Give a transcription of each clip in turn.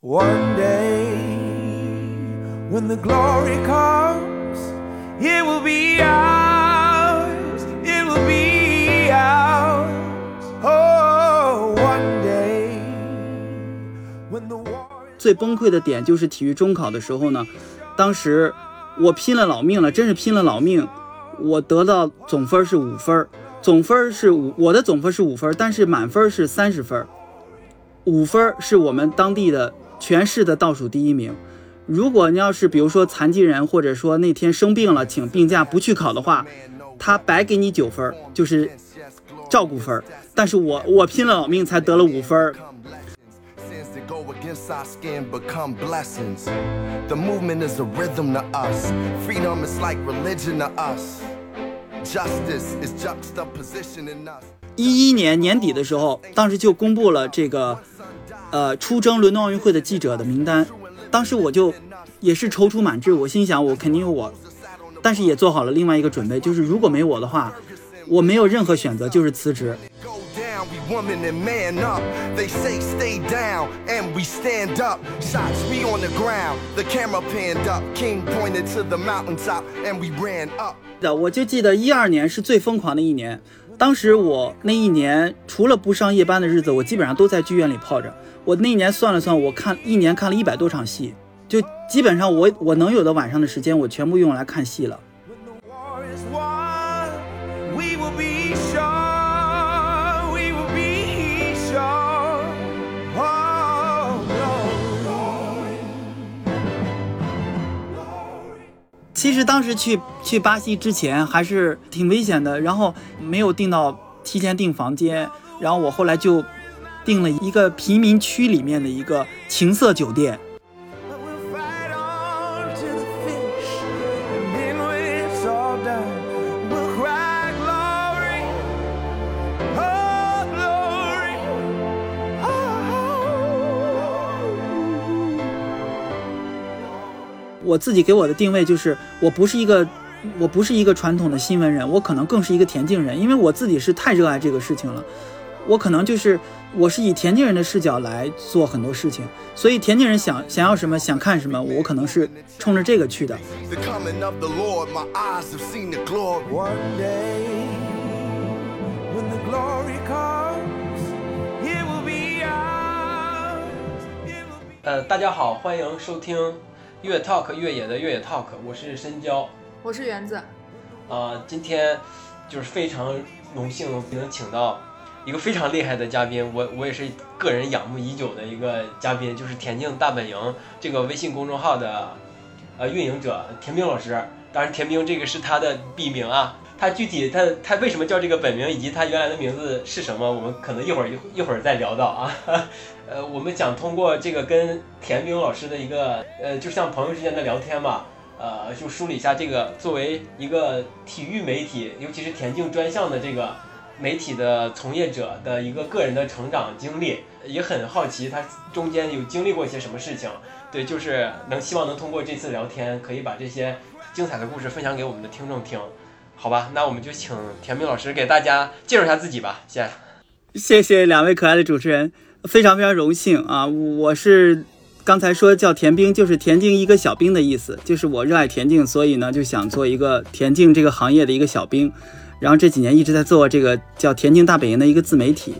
One day, when the glory comes, it will be ours. It will be ours. Oh, one day, when the war 最崩溃的点就是体育中考的时候呢，当时我拼了老命了，真是拼了老命，我得到总分是五分，总分是五，我的总分是五分，但是满分是三十分儿，五分是我们当地的全市的倒数第一名。如果你要是比如说残疾人，或者说那天生病了请病假不去考的话，他白给你九分，就是照顾分。但是我我拼了老命才得了五分儿，Sins that go against our skin become blessings. The movement is a rhythm to us. Freedom is like religion to us. Justice is juxtaposition in us. 一一年年底的时候，当时就公布了这个，呃，出征伦敦奥运会的记者的名单。当时我就也是踌躇满志，我心想我肯定有我，但是也做好了另外一个准备，就是如果没我的话，我没有任何选择，就是辞职。Go down, we woman and man up. They say stay down, and we stand up. Shots we on the ground, the camera panned up. King pointed to the mountaintop, and we ran up. 的，我就记得一二年是最疯狂的一年。当时我那一年除了不上夜班的日子，我基本上都在剧院里泡着。我那一年算了算，我看一年看了一百多场戏，就基本上我我能有的晚上的时间，我全部用来看戏了。其实当时去去巴西之前还是挺危险的，然后没有订到提前订房间，然后我后来就订了一个贫民区里面的一个情色酒店。我自己给我的定位就是，我不是一个，我不是一个传统的新闻人，我可能更是一个田径人，因为我自己是太热爱这个事情了。我可能就是，我是以田径人的视角来做很多事情，所以田径人想想要什么，想看什么，我可能是冲着这个去的。The coming of the Lord, my eyes have seen the glory. One day, when the glory comes, it will be ours. It will be 呃，大家好，欢迎收听越 Talk 越野的越野 Talk，我是深交。我是园子，呃，今天就是非常荣幸能请到一个非常厉害的嘉宾，我我也是个人仰慕已久的一个嘉宾，就是田径大本营这个微信公众号的呃运营者田冰老师。当然，田冰这个是他的笔名啊，他具体他他为什么叫这个本名，以及他原来的名字是什么，我们可能一会儿一一会儿再聊到啊。呃，我们想通过这个跟田冰老师的一个呃，就像朋友之间的聊天嘛，呃，就梳理一下这个作为一个体育媒体，尤其是田径专项的这个媒体的从业者的一个个人的成长经历，也很好奇他中间有经历过一些什么事情。对，就是能希望能通过这次聊天，可以把这些精彩的故事分享给我们的听众听，好吧？那我们就请田冰老师给大家介绍一下自己吧，先。谢谢两位可爱的主持人，非常非常荣幸啊！我是刚才说叫田兵，就是田径一个小兵的意思，就是我热爱田径，所以呢就想做一个田径这个行业的一个小兵，然后这几年一直在做这个叫田径大本营的一个自媒体。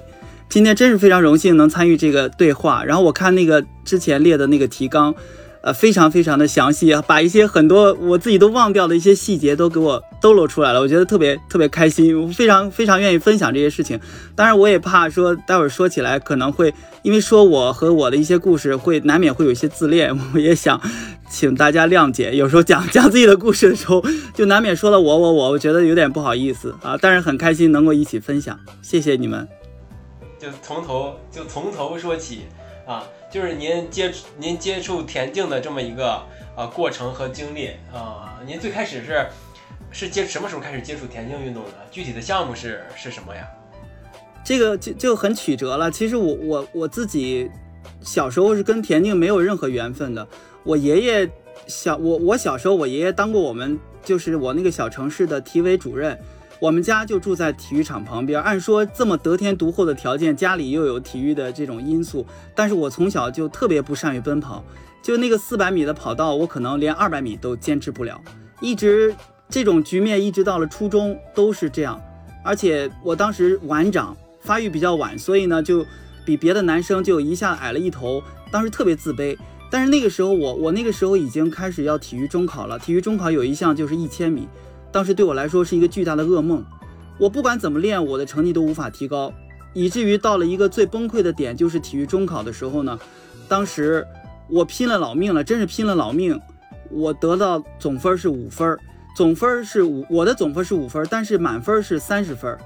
今天真是非常荣幸能参与这个对话，然后我看那个之前列的那个提纲，呃，非常非常的详细，把一些很多我自己都忘掉的一些细节都给我都露出来了，我觉得特别特别开心，我非常非常愿意分享这些事情。当然，我也怕说待会儿说起来可能会因为说我和我的一些故事会难免会有一些自恋，我也想请大家谅解。有时候讲 讲自己的故事的时候，就难免说了我我我，我觉得有点不好意思啊。但是很开心能够一起分享，谢谢你们。就从头就从头说起啊，就是您接触您接触田径的这么一个啊过程和经历啊，您最开始是是接什么时候开始接触田径运动的？具体的项目是是什么呀？这个就就很曲折了。其实我我我自己小时候是跟田径没有任何缘分的。我爷爷小我我小时候，我爷爷当过我们就是我那个小城市的体委主任，我们家就住在体育场旁边，按说这么得天独厚的条件，家里又有体育的这种因素，但是我从小就特别不善于奔跑，就那个四百米的跑道，我可能连二百米都坚持不了，一直这种局面一直到了初中都是这样，而且我当时晚长，发育比较晚，所以呢就比别的男生就一下矮了一头，当时特别自卑。但是那个时候我我那个时候已经开始要体育中考了，体育中考有一项就是一千米。当时对我来说是一个巨大的噩梦，我不管怎么练，我的成绩都无法提高，以至于到了一个最崩溃的点，就是体育中考的时候呢。当时我拼了老命了，真是拼了老命，我得到总分是五分，总分是五，我的总分是五分，但是满分是三十分，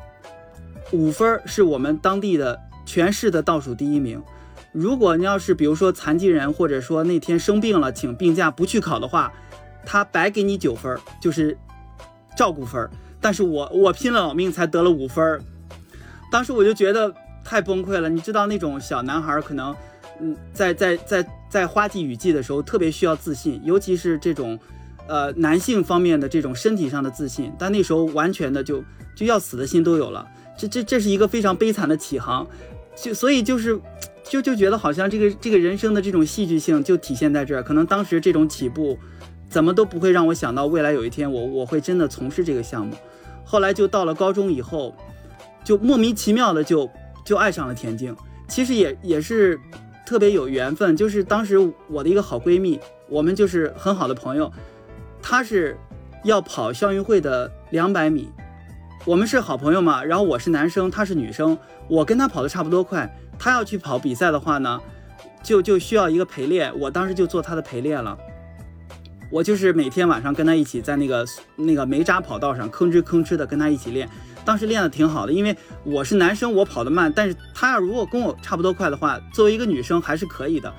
五分是我们当地的全市的倒数第一名。如果你要是比如说残疾人，或者说那天生病了请病假不去考的话，他白给你九分，就是。照顾分儿，但是我我拼了老命才得了五分儿，当时我就觉得太崩溃了。你知道那种小男孩可能，嗯，在在在在花季雨季的时候特别需要自信，尤其是这种，呃，男性方面的这种身体上的自信，但那时候完全的就就要死的心都有了。这这这是一个非常悲惨的起航，就所以就是就就觉得好像这个这个人生的这种戏剧性就体现在这儿，可能当时这种起步。怎么都不会让我想到未来有一天我我会真的从事这个项目，后来就到了高中以后，就莫名其妙的就就爱上了田径。其实也也是特别有缘分，就是当时我的一个好闺蜜，我们就是很好的朋友，她是要跑校运会的两百米，我们是好朋友嘛。然后我是男生，她是女生，我跟她跑的差不多快，她要去跑比赛的话呢，就就需要一个陪练，我当时就做她的陪练了。我就是每天晚上跟他一起在那个那个煤渣跑道上吭哧吭哧的跟他一起练，当时练的挺好的，因为我是男生，我跑得慢，但是他要如果跟我差不多快的话，作为一个女生还是可以的。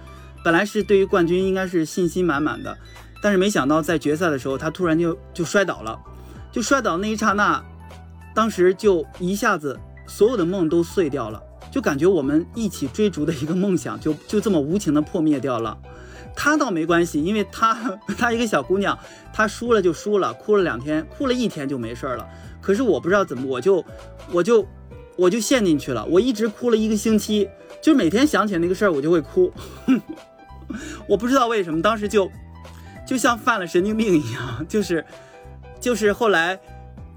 本来是对于冠军应该是信心满满的，但是没想到在决赛的时候，他突然就就摔倒了，就摔倒那一刹那，当时就一下子所有的梦都碎掉了，就感觉我们一起追逐的一个梦想就就这么无情的破灭掉了。她倒没关系，因为她她 一个小姑娘，她输了就输了，哭了两天，哭了一天就没事了。可是我不知道怎么，我就我就我就陷进去了，我一直哭了一个星期，就每天想起那个事儿我就会哭。我不知道为什么，当时就就像犯了神经病一样，就是就是后来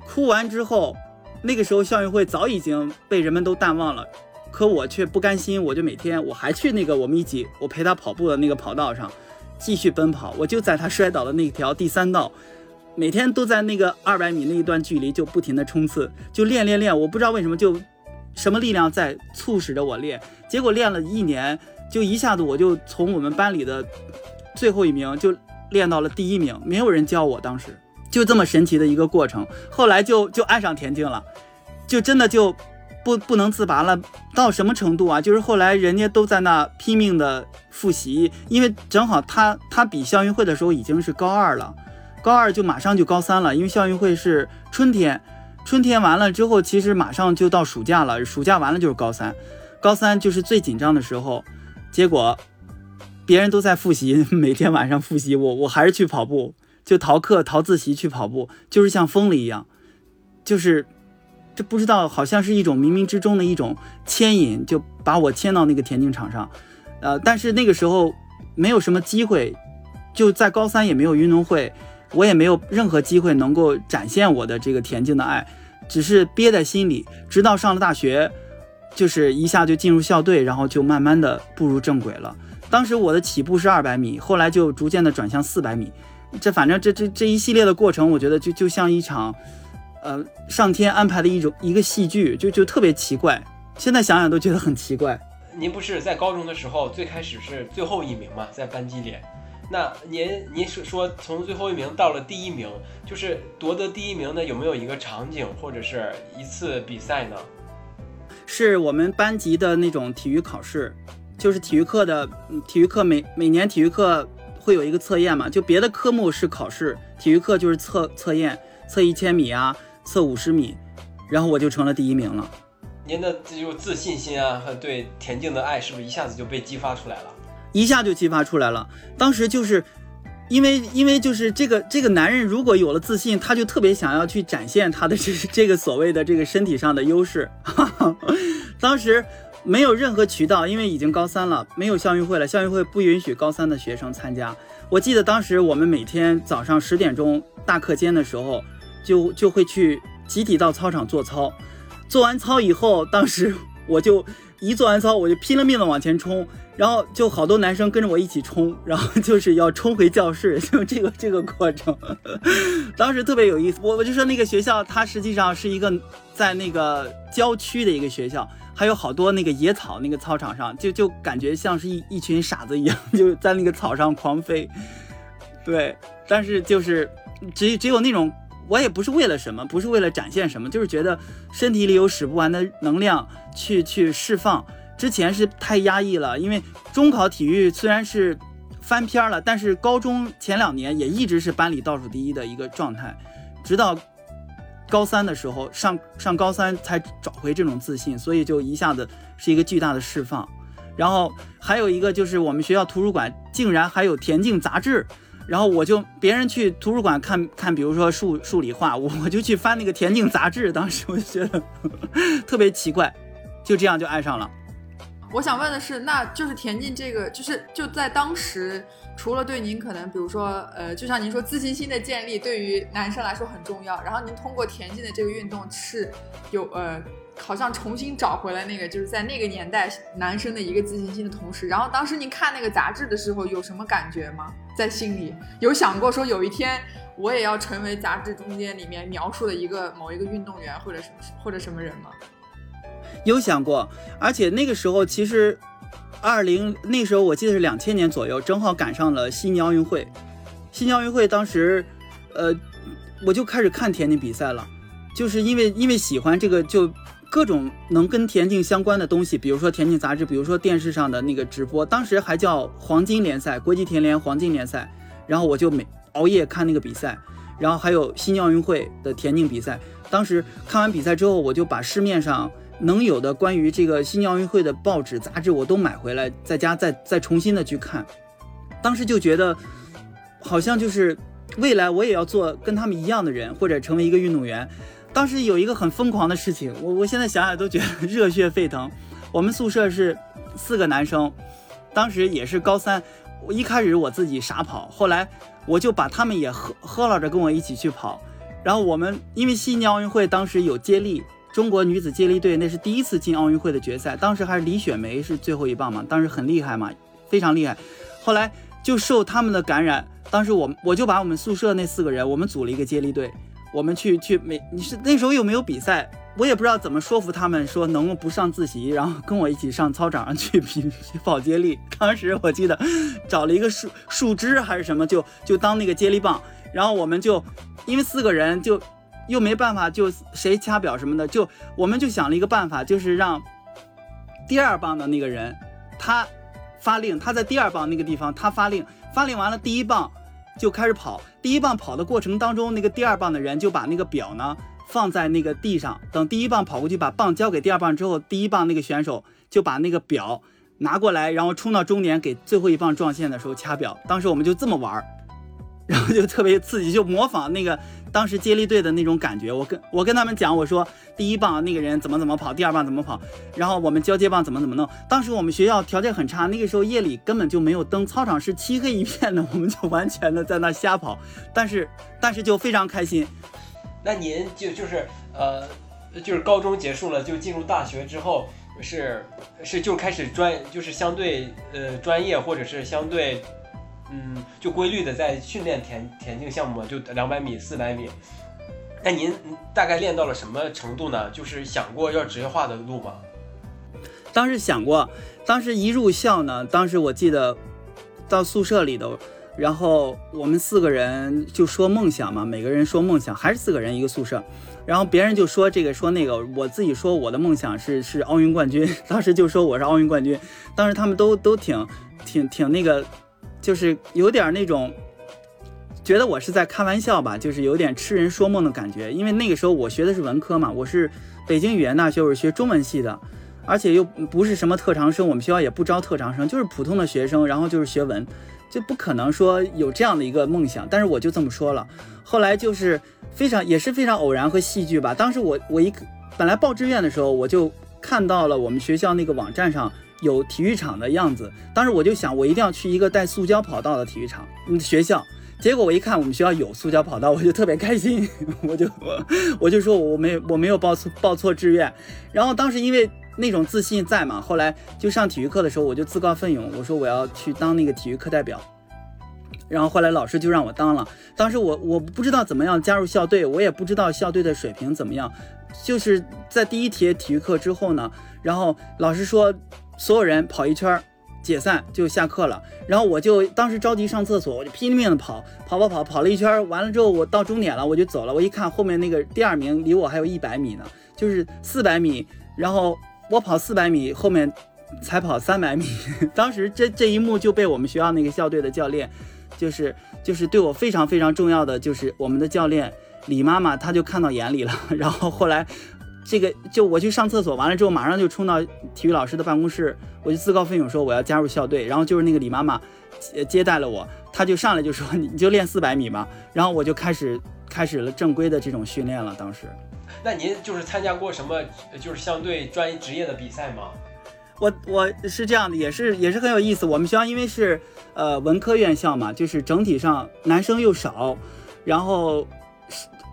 哭完之后，那个时候校运会早已经被人们都淡忘了。可我却不甘心，我就每天我还去那个我们一起我陪他跑步的那个跑道上继续奔跑。我就在他摔倒的那条第三道，每天都在那个二百米那一段距离就不停的冲刺，就练练练。我不知道为什么就什么力量在促使着我练，结果练了一年，就一下子我就从我们班里的最后一名就练到了第一名，没有人教我，当时就这么神奇的一个过程。后来就就爱上田径了，就真的就。不不能自拔了，到什么程度啊？就是后来人家都在那拼命的复习，因为正好他他比校运会的时候已经是高二了，高二就马上就高三了，因为校运会是春天，春天完了之后，其实马上就到暑假了，暑假完了就是高三，高三就是最紧张的时候，结果别人都在复习，每天晚上复习，我我还是去跑步，就逃课逃自习去跑步，就是像疯了一样，就是。这不知道，好像是一种冥冥之中的一种牵引，就把我牵到那个田径场上。呃，但是那个时候没有什么机会，就在高三也没有运动会，我也没有任何机会能够展现我的这个田径的爱，只是憋在心里。直到上了大学，就是一下就进入校队，然后就慢慢的步入正轨了。当时我的起步是二百米，后来就逐渐的转向四百米。这反正这这这一系列的过程，我觉得就就像一场。呃，上天安排的一种一个戏剧，就就特别奇怪，现在想想都觉得很奇怪。您不是在高中的时候最开始是最后一名嘛？在班级里，那您您是说从最后一名到了第一名，就是夺得第一名的有没有一个场景或者是一次比赛呢？是我们班级的那种体育考试，就是体育课的体育课每每年体育课会有一个测验嘛，就别的科目是考试，体育课就是测测验，测一千米啊。测五十米，然后我就成了第一名了。您的这就自信心啊和对田径的爱，是不是一下子就被激发出来了？一下就激发出来了。当时就是因为因为就是这个这个男人如果有了自信，他就特别想要去展现他的这这个所谓的这个身体上的优势。当时没有任何渠道，因为已经高三了，没有校运会了，校运会不允许高三的学生参加。我记得当时我们每天早上十点钟大课间的时候，就就会去集体到操场做操，做完操以后，当时 我就一做完操，我就拼了命的往前冲。然后就好多男生跟着我一起冲，然后就是要冲回教室，就这个这个过程，当时特别有意思。我我就说那个学校，它实际上是一个在那个郊区的一个学校，还有好多那个野草，那个操场上就就感觉像是一一群傻子一样，就在那个草上狂飞。对，但是就是只只有那种，我也不是为了什么，不是为了展现什么，就是觉得身体里有使不完的能量去去释放。之前是太压抑了，因为中考体育虽然是翻篇了，但是高中前两年也一直是班里倒数第一的一个状态，直到高三的时候上上高三才找回这种自信，所以就一下子是一个巨大的释放。然后还有一个就是我们学校图书馆竟然还有田径杂志，然后我就别人去图书馆看看，比如说数数理化，我就去翻那个田径杂志，当时我就觉得特别奇怪，就这样就爱上了。我想问的是，那就是田径这个，就是就在当时，除了对您可能，比如说，呃，就像您说自信心的建立对于男生来说很重要，然后您通过田径的这个运动是有呃，好像重新找回了那个就是在那个年代男生的一个自信心的同时，然后当时您看那个杂志的时候有什么感觉吗？在心里有想过说有一天我也要成为杂志中间里面描述的一个某一个运动员或者什么或者什么人吗？有想过，而且那个时候其实，二零那时候我记得是两千年左右，正好赶上了悉尼奥运会。悉尼奥运会当时，呃，我就开始看田径比赛了，就是因为因为喜欢这个，就各种能跟田径相关的东西，比如说田径杂志，比如说电视上的那个直播，当时还叫黄金联赛，国际田联黄金联赛。然后我就每熬夜看那个比赛，然后还有悉尼奥运会的田径比赛。当时看完比赛之后，我就把市面上。能有的关于这个悉尼奥运会的报纸杂志，我都买回来，在家再再重新的去看。当时就觉得，好像就是未来我也要做跟他们一样的人，或者成为一个运动员。当时有一个很疯狂的事情，我我现在想想都觉得热血沸腾。我们宿舍是四个男生，当时也是高三。我一开始我自己傻跑，后来我就把他们也喝喝了着跟我一起去跑。然后我们因为悉尼奥运会当时有接力。中国女子接力队那是第一次进奥运会的决赛，当时还是李雪梅是最后一棒嘛，当时很厉害嘛，非常厉害。后来就受他们的感染，当时我我就把我们宿舍那四个人，我们组了一个接力队，我们去去每你是那时候又没有比赛，我也不知道怎么说服他们说能不上自习，然后跟我一起上操场上去比去跑接力。当时我记得找了一个树树枝还是什么，就就当那个接力棒，然后我们就因为四个人就。又没办法，就谁掐表什么的，就我们就想了一个办法，就是让第二棒的那个人他发令，他在第二棒那个地方他发令，发令完了第一棒就开始跑，第一棒跑的过程当中，那个第二棒的人就把那个表呢放在那个地上，等第一棒跑过去把棒交给第二棒之后，第一棒那个选手就把那个表拿过来，然后冲到终点给最后一棒撞线的时候掐表。当时我们就这么玩，然后就特别刺激，就模仿那个。当时接力队的那种感觉，我跟我跟他们讲，我说第一棒那个人怎么怎么跑，第二棒怎么跑，然后我们交接棒怎么怎么弄。当时我们学校条件很差，那个时候夜里根本就没有灯，操场是漆黑一片的，我们就完全的在那瞎跑，但是但是就非常开心。那您就就是呃，就是高中结束了就进入大学之后是是就开始专就是相对呃专业或者是相对。嗯，就规律的在训练田田径项目，就两百米、四百米。那您大概练到了什么程度呢？就是想过要职业化的路吗？当时想过，当时一入校呢，当时我记得到宿舍里头，然后我们四个人就说梦想嘛，每个人说梦想，还是四个人一个宿舍，然后别人就说这个说那个，我自己说我的梦想是是奥运冠军，当时就说我是奥运冠军，当时他们都都挺挺挺那个。就是有点那种，觉得我是在开玩笑吧，就是有点痴人说梦的感觉。因为那个时候我学的是文科嘛，我是北京语言大学，我是学中文系的。而且又不是什么特长生，我们学校也不招特长生，就是普通的学生，然后就是学文，就不可能说有这样的一个梦想。但是我就这么说了，后来就是非常也是非常偶然和戏剧吧。当时我我一本来报志愿的时候，我就看到了我们学校那个网站上有体育场的样子，当时我就想，我一定要去一个带塑胶跑道的体育场，嗯，学校。结果我一看我们学校有塑胶跑道，我就特别开心，我就 我就说我没我没有报错报错志愿，然后当时因为那种自信在嘛，后来就上体育课的时候我就自告奋勇，我说我要去当那个体育课代表，然后后来老师就让我当了，当时我我不知道怎么样加入校队，我也不知道校队的水平怎么样，就是在第一节体育课之后呢，然后老师说所有人跑一圈。解散就下课了，然后我就当时着急上厕所，我就拼命的跑，跑跑跑跑了一圈，完了之后我到终点了，我就走了。我一看后面那个第二名离我还有一百米呢，就是四百米，然后我跑四百米，后面才跑三百米。当时这这一幕就被我们学校那个校队的教练，就是就是对我非常非常重要的，就是我们的教练李妈妈，她就看到眼里了。然后后来。这个就我去上厕所，完了之后马上就冲到体育老师的办公室，我就自告奋勇说我要加入校队。然后就是那个李妈妈，接接待了我，她就上来就说你就练四百米嘛。然后我就开始开始了正规的这种训练了。当时，那您就是参加过什么就是相对专业职业的比赛吗？我我是这样的，也是也是很有意思。我们学校因为是呃文科院校嘛，就是整体上男生又少，然后。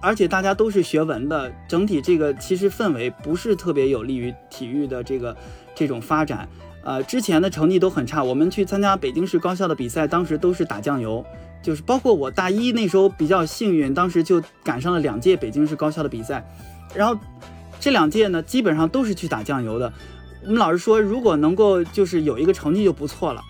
而且大家都是学文的，整体这个其实氛围不是特别有利于体育的这个这种发展。呃，之前的成绩都很差。我们去参加北京市高校的比赛，当时都是打酱油，就是包括我大一那时候比较幸运，当时就赶上了两届北京市高校的比赛。然后这两届呢，基本上都是去打酱油的。我们老师说，如果能够就是有一个成绩就不错了。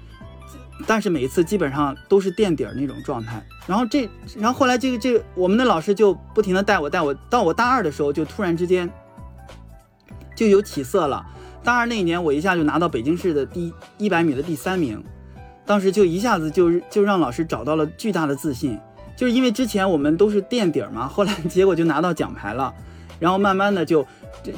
但是每一次基本上都是垫底儿那种状态，然后这，然后后来这个这个我们的老师就不停的带我带我，到我大二的时候就突然之间就有起色了。大二那一年我一下就拿到北京市的第一百米的第三名，当时就一下子就就让老师找到了巨大的自信，就是因为之前我们都是垫底儿嘛，后来结果就拿到奖牌了，然后慢慢的就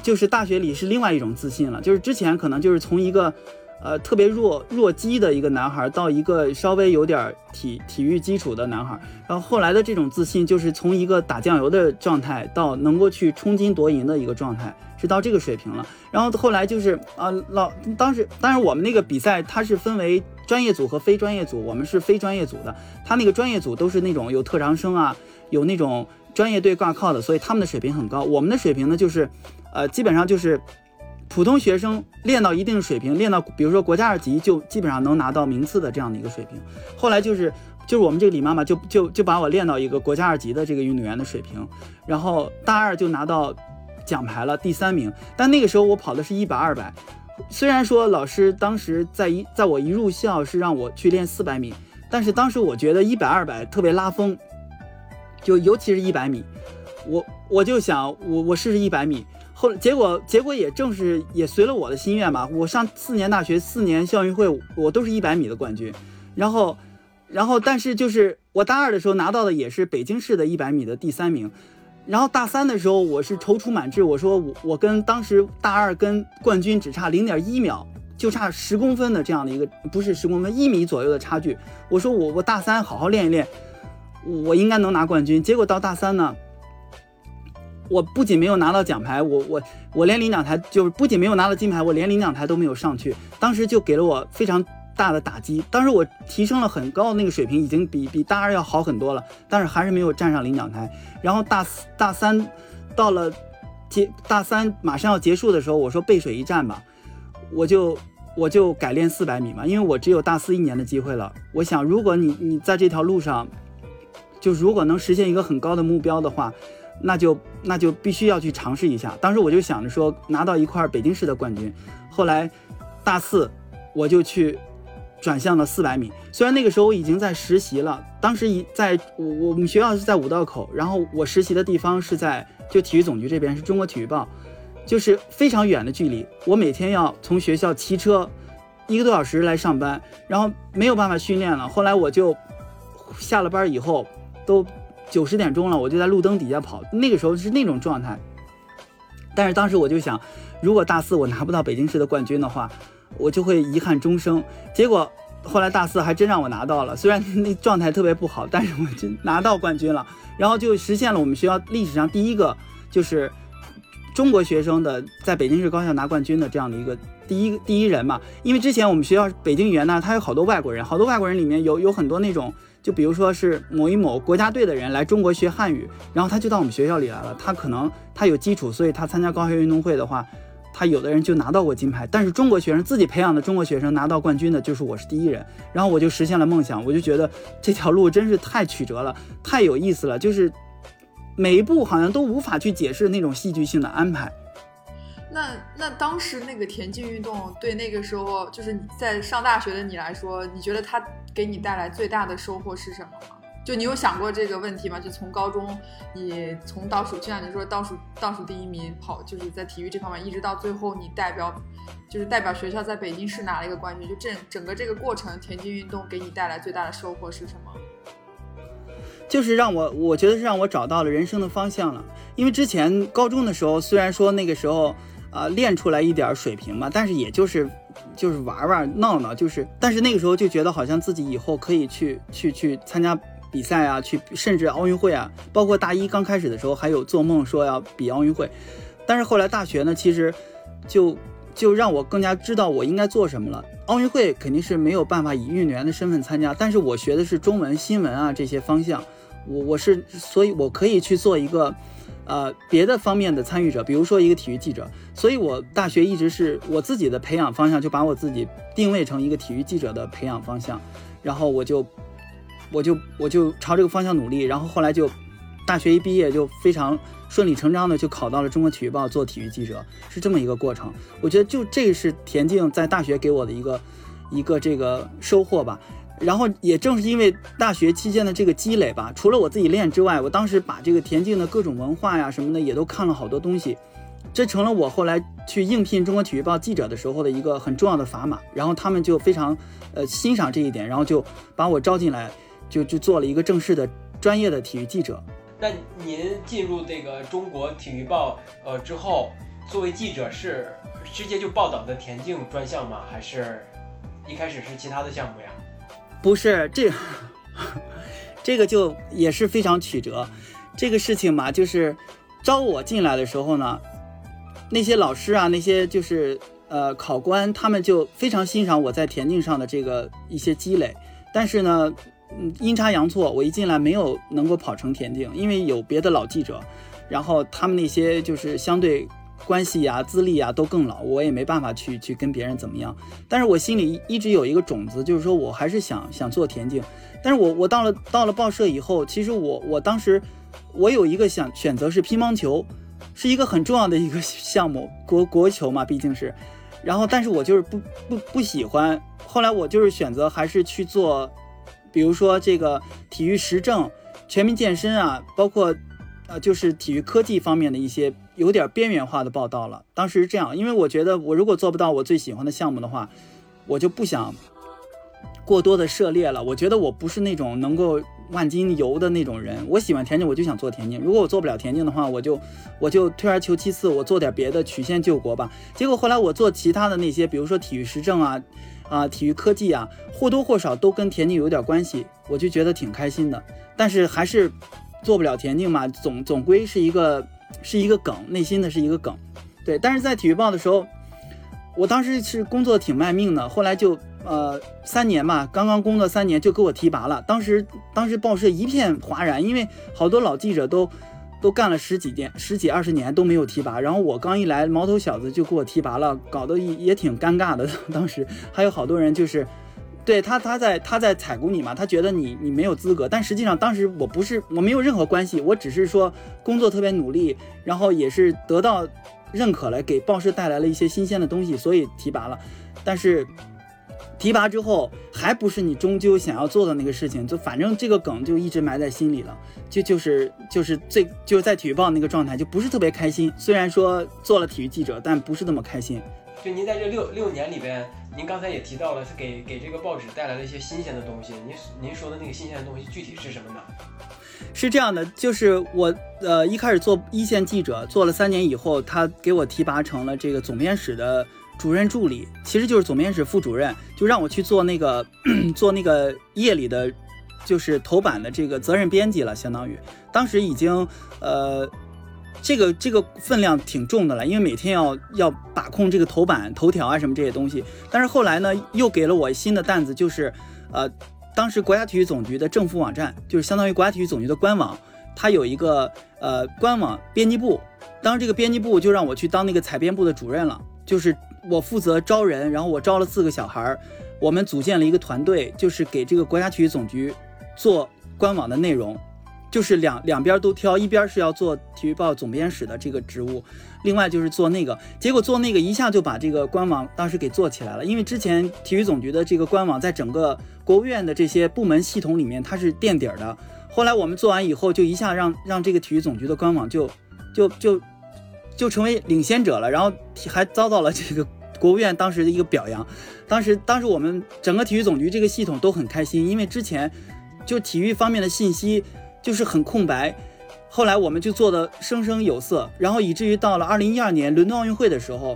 就是大学里是另外一种自信了，就是之前可能就是从一个。呃，特别弱弱鸡的一个男孩，到一个稍微有点体体育基础的男孩，然后后来的这种自信，就是从一个打酱油的状态，到能够去冲金夺银的一个状态，是到这个水平了。然后后来就是啊，老当时，当然我们那个比赛它是分为专业组和非专业组，我们是非专业组的，他那个专业组都是那种有特长生啊，有那种专业队挂靠的，所以他们的水平很高。我们的水平呢，就是呃，基本上就是。普通学生练到一定水平，练到比如说国家二级，就基本上能拿到名次的这样的一个水平。后来就是就是我们这个李妈妈就就就把我练到一个国家二级的这个运动员的水平，然后大二就拿到奖牌了，第三名。但那个时候我跑的是一百二百，虽然说老师当时在一在我一入校是让我去练四百米，但是当时我觉得一百二百特别拉风，就尤其是一百米，我我就想我我试试一百米。后结果结果也正是也随了我的心愿嘛。我上四年大学，四年校运会，我都是一百米的冠军。然后，然后但是就是我大二的时候拿到的也是北京市的一百米的第三名。然后大三的时候我是踌躇满志，我说我我跟当时大二跟冠军只差零点一秒，就差十公分的这样的一个不是十公分一米左右的差距。我说我我大三好好练一练，我应该能拿冠军。结果到大三呢。我不仅没有拿到奖牌，我我我连领奖台就是不仅没有拿到金牌，我连领奖台都没有上去。当时就给了我非常大的打击。当时我提升了很高的那个水平，已经比比大二要好很多了，但是还是没有站上领奖台。然后大四大三到了结大三马上要结束的时候，我说背水一战吧，我就我就改练四百米嘛，因为我只有大四一年的机会了。我想，如果你你在这条路上，就如果能实现一个很高的目标的话。那就那就必须要去尝试一下。当时我就想着说拿到一块北京市的冠军。后来大四我就去转向了四百米。虽然那个时候我已经在实习了，当时一在我我们学校是在五道口，然后我实习的地方是在就体育总局这边，是中国体育报，就是非常远的距离。我每天要从学校骑车一个多小时来上班，然后没有办法训练了。后来我就下了班以后都。九十点钟了，我就在路灯底下跑，那个时候是那种状态。但是当时我就想，如果大四我拿不到北京市的冠军的话，我就会遗憾终生。结果后来大四还真让我拿到了，虽然那状态特别不好，但是我真拿到冠军了，然后就实现了我们学校历史上第一个就是中国学生的在北京市高校拿冠军的这样的一个第一第一人嘛。因为之前我们学校北京语言呢，它有好多外国人，好多外国人里面有有很多那种。就比如说是某一某国家队的人来中国学汉语，然后他就到我们学校里来了。他可能他有基础，所以他参加高校运动会的话，他有的人就拿到过金牌。但是中国学生自己培养的中国学生拿到冠军的，就是我是第一人。然后我就实现了梦想，我就觉得这条路真是太曲折了，太有意思了。就是每一步好像都无法去解释那种戏剧性的安排。那那当时那个田径运动对那个时候就是在上大学的你来说，你觉得它给你带来最大的收获是什么吗？就你有想过这个问题吗？就从高中你从倒数，就像你说倒数倒数第一名跑，就是在体育这方面，一直到最后你代表就是代表学校在北京市拿了一个冠军，就这整个这个过程，田径运动给你带来最大的收获是什么？就是让我我觉得是让我找到了人生的方向了。因为之前高中的时候，虽然说那个时候。啊，练出来一点水平嘛，但是也就是就是玩玩闹闹，就是，但是那个时候就觉得好像自己以后可以去去去参加比赛啊，去甚至奥运会啊，包括大一刚开始的时候还有做梦说要比奥运会，但是后来大学呢，其实就就让我更加知道我应该做什么了。奥运会肯定是没有办法以运动员的身份参加，但是我学的是中文新闻啊这些方向，我我是所以我可以去做一个。呃，别的方面的参与者，比如说一个体育记者，所以我大学一直是我自己的培养方向，就把我自己定位成一个体育记者的培养方向，然后我就，我就我就朝这个方向努力，然后后来就，大学一毕业就非常顺理成章的就考到了中国体育报做体育记者，是这么一个过程。我觉得就这是田径在大学给我的一个一个这个收获吧。然后也正是因为大学期间的这个积累吧，除了我自己练之外，我当时把这个田径的各种文化呀什么的也都看了好多东西，这成了我后来去应聘中国体育报记者的时候的一个很重要的砝码。然后他们就非常呃欣赏这一点，然后就把我招进来，就就做了一个正式的专业的体育记者。那您进入这个中国体育报呃之后，作为记者是直接就报道的田径专项吗？还是一开始是其他的项目呀？不是这，这个就也是非常曲折。这个事情嘛，就是招我进来的时候呢，那些老师啊，那些就是呃考官，他们就非常欣赏我在田径上的这个一些积累。但是呢，嗯，阴差阳错，我一进来没有能够跑成田径，因为有别的老记者，然后他们那些就是相对。关系呀、资历呀都更老，我也没办法去去跟别人怎么样。但是我心里一直有一个种子，就是说我还是想想做田径。但是我我到了到了报社以后，其实我我当时我有一个想选择是乒乓球，是一个很重要的一个项目，国 国球嘛，毕竟是。然后，但是我就是不不不喜欢。后来我就是选择还是去做，比如说这个体育时政、全民健身啊，包括呃就是体育科技方面的一些。有点边缘化的报道了。当时是这样，因为我觉得我如果做不到我最喜欢的项目的话，我就不想过多的涉猎了。我觉得我不是那种能够万金油的那种人。我喜欢田径，我就想做田径。如果我做不了田径的话，我就我就退而求其次，我做点别的，曲线救国吧。结果后来我做其他的那些，比如说体育时政啊，啊，体育科技啊，或多或少都跟田径有点关系，我就觉得挺开心的。但是还是做不了田径嘛，总总归是一个。是一个梗，内心的是一个梗，对。但是在体育报的时候，我当时是工作挺卖命的，后来就呃三年吧，刚刚工作三年就给我提拔了。当时当时报社一片哗然，因为好多老记者都都干了十几年、十几二十年都没有提拔，然后我刚一来，毛头小子就给我提拔了，搞得也也挺尴尬的。当时还有好多人就是。对他，他在他在采购你嘛，他觉得你你没有资格，但实际上当时我不是我没有任何关系，我只是说工作特别努力，然后也是得到认可了，给报社带来了一些新鲜的东西，所以提拔了。但是提拔之后还不是你终究想要做的那个事情，就反正这个梗就一直埋在心里了，就就是就是最就是在体育报那个状态就不是特别开心。虽然说做了体育记者，但不是那么开心。就您在这六六年里边，您刚才也提到了，是给给这个报纸带来了一些新鲜的东西。您您说的那个新鲜的东西具体是什么呢？是这样的，就是我呃一开始做一线记者，做了三年以后，他给我提拔成了这个总编室的主任助理，其实就是总编室副主任，就让我去做那个 做那个夜里的，就是头版的这个责任编辑了，相当于当时已经呃。这个这个分量挺重的了，因为每天要要把控这个头版头条啊什么这些东西。但是后来呢，又给了我新的担子，就是呃，当时国家体育总局的政府网站，就是相当于国家体育总局的官网，它有一个呃官网编辑部。当时这个编辑部就让我去当那个采编部的主任了，就是我负责招人，然后我招了四个小孩儿，我们组建了一个团队，就是给这个国家体育总局做官网的内容。就是两两边都挑，一边是要做体育报总编室的这个职务，另外就是做那个，结果做那个一下就把这个官网当时给做起来了。因为之前体育总局的这个官网在整个国务院的这些部门系统里面它是垫底儿的，后来我们做完以后，就一下让让这个体育总局的官网就就就就成为领先者了，然后还遭到了这个国务院当时的一个表扬。当时当时我们整个体育总局这个系统都很开心，因为之前就体育方面的信息。就是很空白，后来我们就做的生生有色，然后以至于到了二零一二年伦敦奥运会的时候，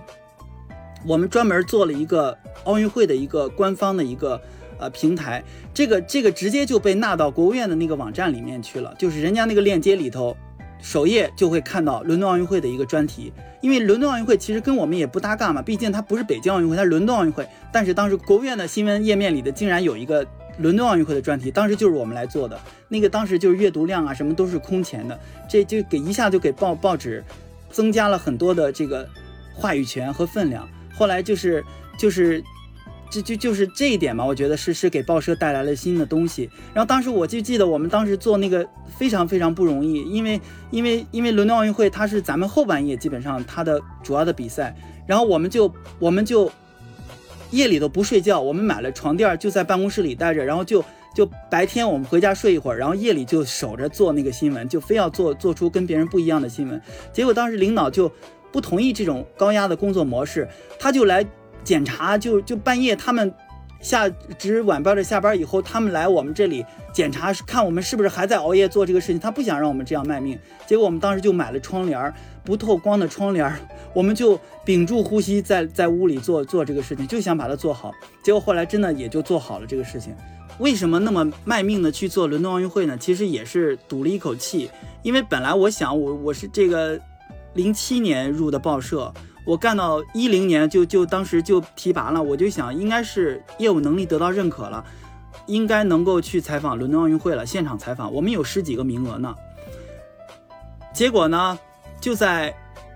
我们专门做了一个奥运会的一个官方的一个呃平台，这个这个直接就被纳到国务院的那个网站里面去了，就是人家那个链接里头，首页就会看到伦敦奥运会的一个专题，因为伦敦奥运会其实跟我们也不搭嘎嘛，毕竟它不是北京奥运会，它是伦敦奥运会，但是当时国务院的新闻页面里的竟然有一个。伦敦奥运会的专题，当时就是我们来做的，那个当时就是阅读量啊，什么都是空前的，这就给一下就给报报纸增加了很多的这个话语权和分量。后来就是就是就就就是这一点嘛，我觉得是是给报社带来了新的东西。然后当时我就记得我们当时做那个非常非常不容易，因为因为因为伦敦奥运会它是咱们后半夜基本上它的主要的比赛，然后我们就我们就。夜里头不睡觉，我们买了床垫就在办公室里待着，然后就就白天我们回家睡一会儿，然后夜里就守着做那个新闻，就非要做做出跟别人不一样的新闻。结果当时领导就不同意这种高压的工作模式，他就来检查，就就半夜他们。下值晚班的下班以后，他们来我们这里检查，看我们是不是还在熬夜做这个事情。他不想让我们这样卖命，结果我们当时就买了窗帘，不透光的窗帘，我们就屏住呼吸在在屋里做做这个事情，就想把它做好。结果后来真的也就做好了这个事情。为什么那么卖命的去做伦敦奥运会呢？其实也是赌了一口气，因为本来我想我我是这个零七年入的报社。我干到一零年就就当时就提拔了，我就想应该是业务能力得到认可了，应该能够去采访伦敦奥运会了，现场采访，我们有十几个名额呢。结果呢，就在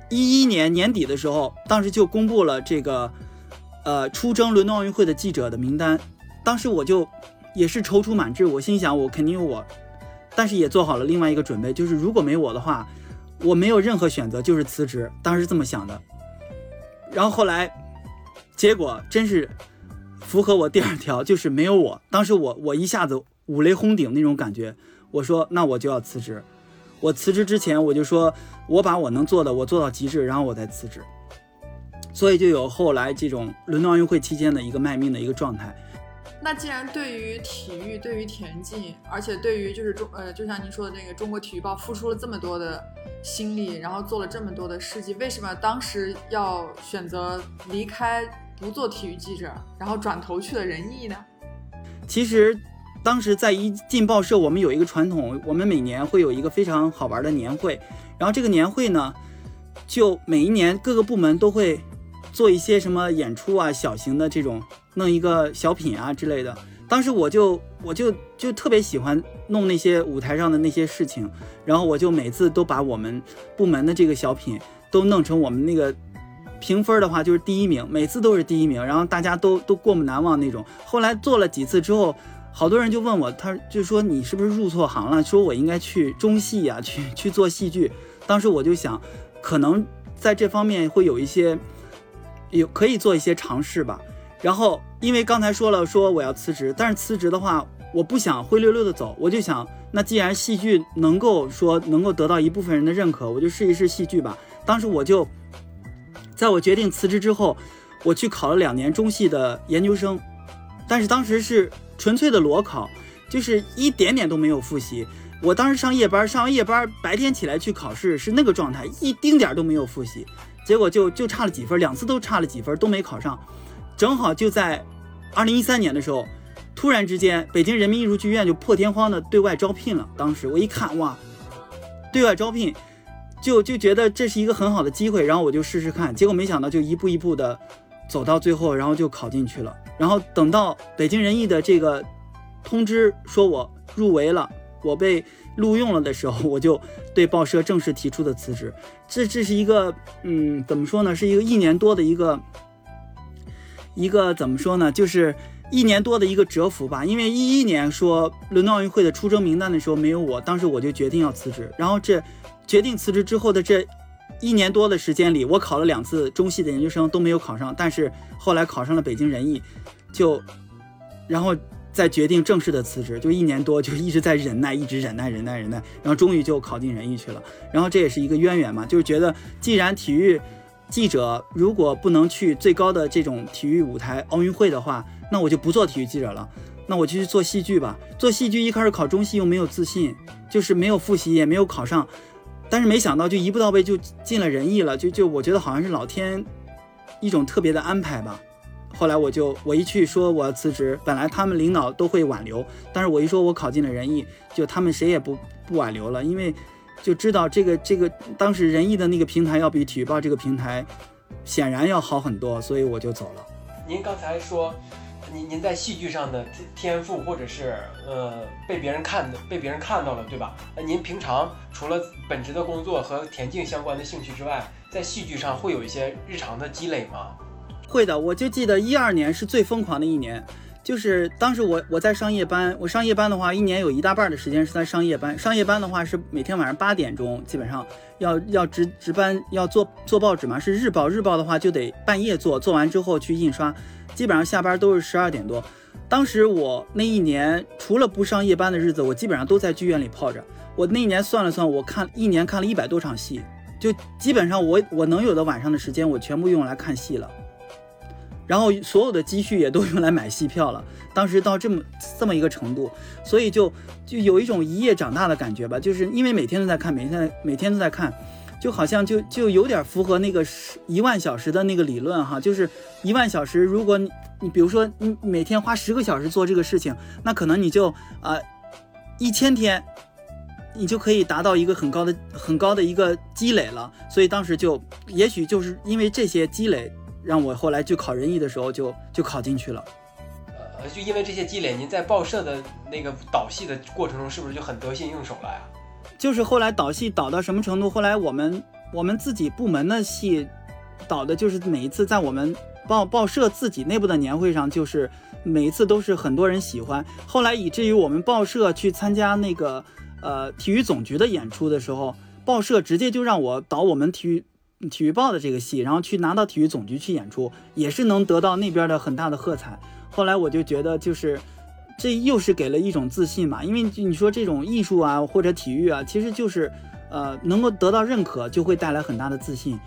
一一年年底的时候，当时就公布了这个呃出征伦敦奥运会的记者的名单，当时我就也是踌躇满志，我心想我肯定有我，但是也做好了另外一个准备，就是如果没我的话，我没有任何选择，就是辞职，当时这么想的。然后后来，结果真是符合我第二条，就是没有我。当时我我一下子五雷轰顶那种感觉，我说那我就要辞职。我辞职之前我就说，我把我能做的我做到极致，然后我再辞职。所以就有后来这种伦敦奥运会期间的一个卖命的一个状态。那既然对于体育，对于田径，而且对于就是中呃，就像您说的那个《中国体育报》付出了这么多的心力，然后做了这么多的事迹，为什么当时要选择离开不做体育记者，然后转头去了仁义呢？其实，当时在一进报社，我们有一个传统，我们每年会有一个非常好玩的年会，然后这个年会呢，就每一年各个部门都会。做一些什么演出啊，小型的这种，弄一个小品啊之类的。当时我就我就就特别喜欢弄那些舞台上的那些事情，然后我就每次都把我们部门的这个小品都弄成我们那个评分的话就是第一名，每次都是第一名，然后大家都都过目难忘那种。后来做了几次之后，好多人就问我，他就说你是不是入错行了？说我应该去中戏呀，去去做戏剧。当时我就想，可能在这方面会有一些。有可以做一些尝试吧，然后因为刚才说了说我要辞职，但是辞职的话，我不想灰溜溜的走，我就想，那既然戏剧能够说能够得到一部分人的认可，我就试一试戏剧吧。当时我就，在我决定辞职之后，我去考了两年中戏的研究生，但是当时是纯粹的裸考，就是一点点都没有复习。我当时上夜班，上完夜班白天起来去考试是那个状态，一丁点儿都没有复习，结果就就差了几分，两次都差了几分，都没考上。正好就在二零一三年的时候，突然之间，北京人民艺术剧院就破天荒的对外招聘了。当时我一看，哇，对外招聘，就就觉得这是一个很好的机会，然后我就试试看。结果没想到就一步一步的走到最后，然后就考进去了。然后等到北京人艺的这个通知说我入围了，我被录用了的时候，我就对报社正式提出的辞职。这这是一个，嗯，怎么说呢？是一个一年多的一个。一个怎么说呢，就是一年多的一个蛰伏吧。因为一一年说伦敦奥运会的出征名单的时候没有我，当时我就决定要辞职。然后这决定辞职之后的这一年多的时间里，我考了两次中戏的研究生都没有考上，但是后来考上了北京人艺，就然后再决定正式的辞职，就一年多就一直在忍耐，一直忍耐，忍耐，忍耐，然后终于就考进人艺去了。然后这也是一个渊源嘛，就是觉得既然体育。记者如果不能去最高的这种体育舞台奥运会的话，那我就不做体育记者了，那我就去做戏剧吧。做戏剧一开始考中戏又没有自信，就是没有复习也没有考上，但是没想到就一步到位就进了人艺了，就就我觉得好像是老天一种特别的安排吧。后来我就我一去说我要辞职，本来他们领导都会挽留，但是我一说我考进了人艺，就他们谁也不不挽留了，因为。就知道这个这个当时仁义的那个平台要比体育报这个平台显然要好很多，所以我就走了。您刚才说，您您在戏剧上的天赋，或者是呃被别人看的被别人看到了，对吧？那您平常除了本职的工作和田径相关的兴趣之外，在戏剧上会有一些日常的积累吗？会的，我就记得一二年是最疯狂的一年。就是当时我我在上夜班，我上夜班的话，一年有一大半的时间是在上夜班。上夜班的话是每天晚上八点钟，基本上要要值值班，要做做报纸嘛，是日报。日报的话就得半夜做，做完之后去印刷，基本上下班都是十二点多。当时我那一年除了不上夜班的日子，我基本上都在剧院里泡着。我那一年算了算，我看一年看了一百多场戏，就基本上我我能有的晚上的时间，我全部用来看戏了。然后所有的积蓄也都用来买戏票了，当时到这么这么一个程度，所以就就有一种一夜长大的感觉吧，就是因为每天都在看，每天每天都在看，就好像就就有点符合那个十一万小时的那个理论哈，就是一万小时，如果你你比如说你每天花十个小时做这个事情，那可能你就呃一千天，你就可以达到一个很高的很高的一个积累了，所以当时就也许就是因为这些积累。让我后来去考人艺的时候，就就考进去了。呃，就因为这些积累，您在报社的那个导戏的过程中，是不是就很得心应手了呀？就是后来导戏导到什么程度？后来我们我们自己部门的戏导的，就是每一次在我们报报社自己内部的年会上，就是每一次都是很多人喜欢。后来以至于我们报社去参加那个呃体育总局的演出的时候，报社直接就让我导我们体育。体育报的这个戏，然后去拿到体育总局去演出，也是能得到那边的很大的喝彩。后来我就觉得，就是这又是给了一种自信嘛，因为你说这种艺术啊或者体育啊，其实就是呃能够得到认可，就会带来很大的自信。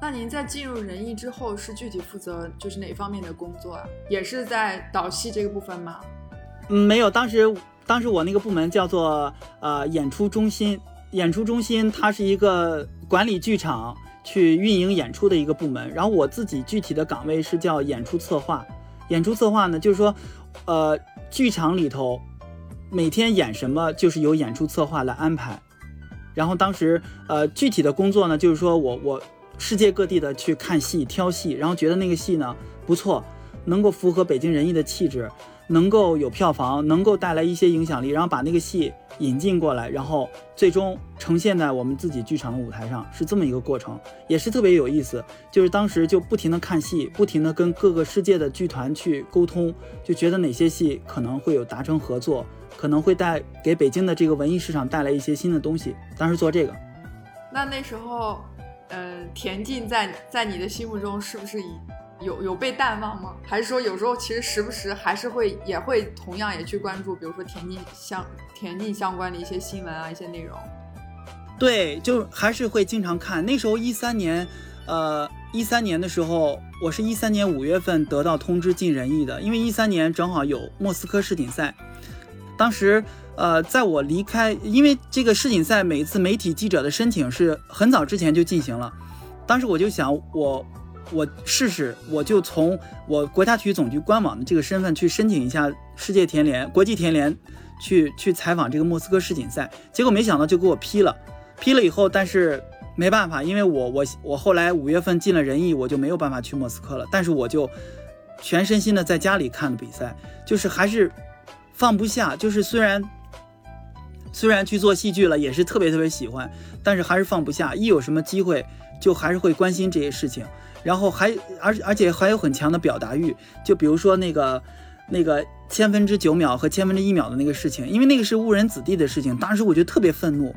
那您在进入人艺之后，是具体负责就是哪方面的工作啊？也是在导戏这个部分吗？嗯，没有，当时当时我那个部门叫做呃演出中心，演出中心它是一个管理剧场。去运营演出的一个部门，然后我自己具体的岗位是叫演出策划。演出策划呢，就是说，呃，剧场里头每天演什么，就是由演出策划来安排。然后当时，呃，具体的工作呢，就是说我我世界各地的去看戏、挑戏，然后觉得那个戏呢不错，能够符合北京人艺的气质。能够有票房，能够带来一些影响力，然后把那个戏引进过来，然后最终呈现在我们自己剧场的舞台上，是这么一个过程，也是特别有意思。就是当时就不停的看戏，不停的跟各个世界的剧团去沟通，就觉得哪些戏可能会有达成合作，可能会带给北京的这个文艺市场带来一些新的东西。当时做这个，那那时候，呃，田径在在你的心目中是不是以？有有被淡忘吗？还是说有时候其实时不时还是会也会同样也去关注，比如说田径相田径相关的一些新闻啊一些内容？对，就还是会经常看。那时候一三年，呃，一三年的时候，我是一三年五月份得到通知进人艺的，因为一三年正好有莫斯科世锦赛，当时呃，在我离开，因为这个世锦赛每次媒体记者的申请是很早之前就进行了，当时我就想我我试试，我就从我国家体育总局官网的这个身份去申请一下世界田联、国际田联，去去采访这个莫斯科世锦赛，结果没想到就给我批了，批了以后，但是。没办法，因为我我我后来五月份进了仁义，我就没有办法去莫斯科了。但是我就全身心的在家里看了比赛，就是还是放不下。就是虽然虽然去做戏剧了，也是特别特别喜欢，但是还是放不下。一有什么机会，就还是会关心这些事情。然后还而而且还有很强的表达欲，就比如说那个那个千分之九秒和千分之一秒的那个事情，因为那个是误人子弟的事情，当时我就特别愤怒。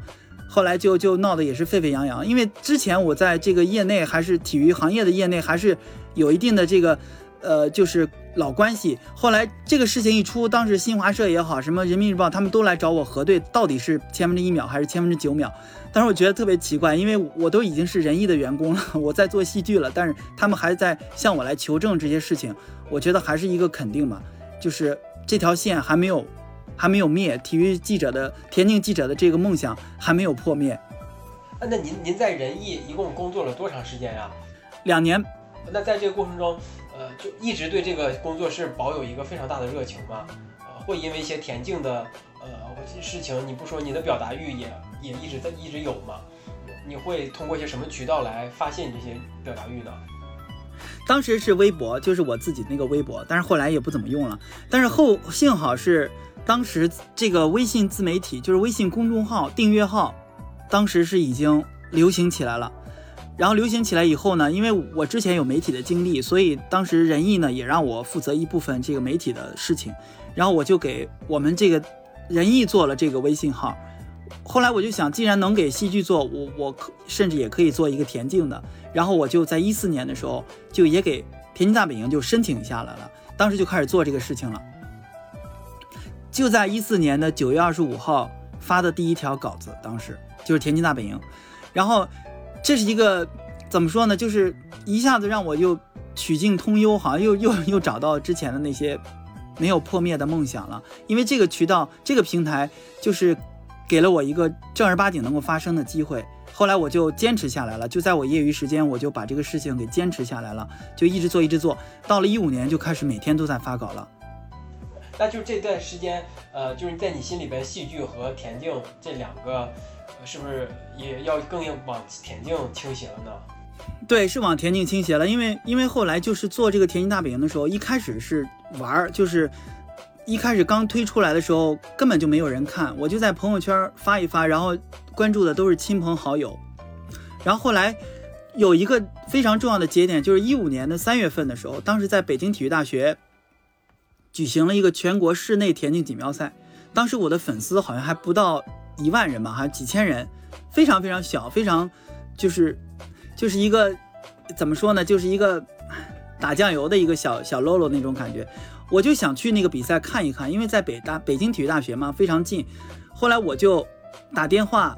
后来就就闹得也是沸沸扬扬，因为之前我在这个业内还是体育行业的业内还是有一定的这个，呃，就是老关系。后来这个事情一出，当时新华社也好，什么人民日报他们都来找我核对，到底是千分之一秒还是千分之九秒。当时我觉得特别奇怪，因为我都已经是仁义的员工了，我在做戏剧了，但是他们还在向我来求证这些事情。我觉得还是一个肯定嘛，就是这条线还没有。还没有灭，体育记者的田径记者的这个梦想还没有破灭。啊，那您您在仁义一共工作了多长时间呀？两年。那在这个过程中，呃，就一直对这个工作是保有一个非常大的热情吗？呃，会因为一些田径的呃事情，你不说你的表达欲也也一直在一直有吗？你会通过一些什么渠道来发现这些表达欲呢？当时是微博，就是我自己那个微博，但是后来也不怎么用了。但是后幸好是。当时这个微信自媒体就是微信公众号订阅号，当时是已经流行起来了。然后流行起来以后呢，因为我之前有媒体的经历，所以当时仁义呢也让我负责一部分这个媒体的事情。然后我就给我们这个仁义做了这个微信号。后来我就想，既然能给戏剧做，我我可甚至也可以做一个田径的。然后我就在一四年的时候，就也给田径大本营就申请下来了。当时就开始做这个事情了。就在一四年的九月二十五号发的第一条稿子，当时就是田径大本营，然后这是一个怎么说呢？就是一下子让我又曲径通幽，好像又又又找到之前的那些没有破灭的梦想了。因为这个渠道、这个平台，就是给了我一个正儿八经能够发声的机会。后来我就坚持下来了，就在我业余时间，我就把这个事情给坚持下来了，就一直做，一直做到了一五年，就开始每天都在发稿了。那就这段时间，呃，就是在你心里边，戏剧和田径这两个，是不是也要更往田径倾斜了呢？对，是往田径倾斜了，因为因为后来就是做这个田径大本营的时候，一开始是玩儿，就是一开始刚推出来的时候根本就没有人看，我就在朋友圈发一发，然后关注的都是亲朋好友，然后后来有一个非常重要的节点，就是一五年的三月份的时候，当时在北京体育大学。举行了一个全国室内田径锦标赛，当时我的粉丝好像还不到一万人吧，还几千人，非常非常小，非常就是就是一个怎么说呢，就是一个打酱油的一个小小喽啰那种感觉。我就想去那个比赛看一看，因为在北大北京体育大学嘛，非常近。后来我就打电话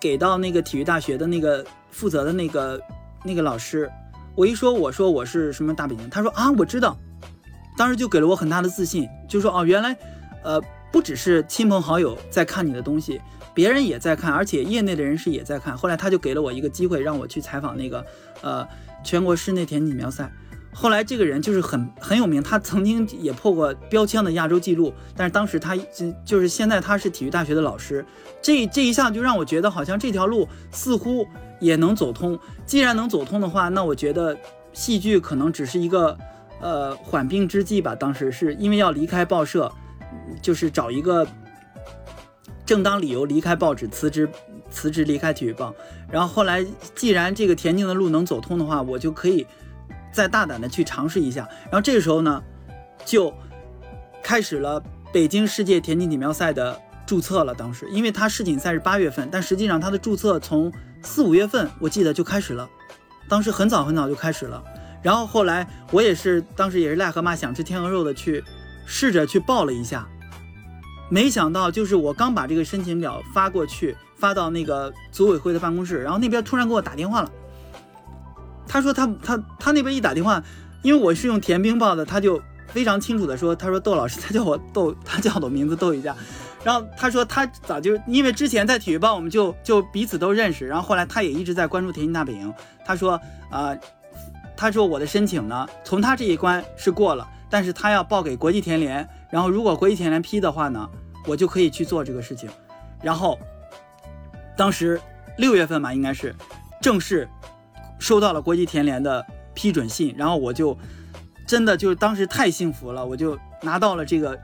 给到那个体育大学的那个负责的那个那个老师，我一说我说我是什么大北京，他说啊我知道。当时就给了我很大的自信，就说哦，原来，呃，不只是亲朋好友在看你的东西，别人也在看，而且业内的人士也在看。后来他就给了我一个机会，让我去采访那个，呃，全国室内田径锦标赛。后来这个人就是很很有名，他曾经也破过标枪的亚洲纪录，但是当时他就就是现在他是体育大学的老师。这这一下就让我觉得好像这条路似乎也能走通。既然能走通的话，那我觉得戏剧可能只是一个。呃，缓兵之计吧。当时是因为要离开报社，就是找一个正当理由离开报纸，辞职，辞职离开体育报。然后后来，既然这个田径的路能走通的话，我就可以再大胆的去尝试一下。然后这个时候呢，就开始了北京世界田径锦标赛的注册了。当时，因为它世锦赛是八月份，但实际上它的注册从四五月份，我记得就开始了。当时很早很早就开始了。然后后来我也是，当时也是癞蛤蟆想吃天鹅肉的去试着去报了一下，没想到就是我刚把这个申请表发过去，发到那个组委会的办公室，然后那边突然给我打电话了，他说他他他那边一打电话，因为我是用田冰报的，他就非常清楚的说，他说窦老师，他叫我窦，他叫我名字窦一佳。然后他说他早就因为之前在体育报我们就就彼此都认识，然后后来他也一直在关注田径大本营。他说啊、他说我的申请呢，从他这一关是过了，但是他要报给国际田联，然后如果国际田联批的话呢，我就可以去做这个事情。然后当时六月份吧，应该是正式收到了国际田联的批准信，然后我就真的就是当时太幸福了，我就拿到了这个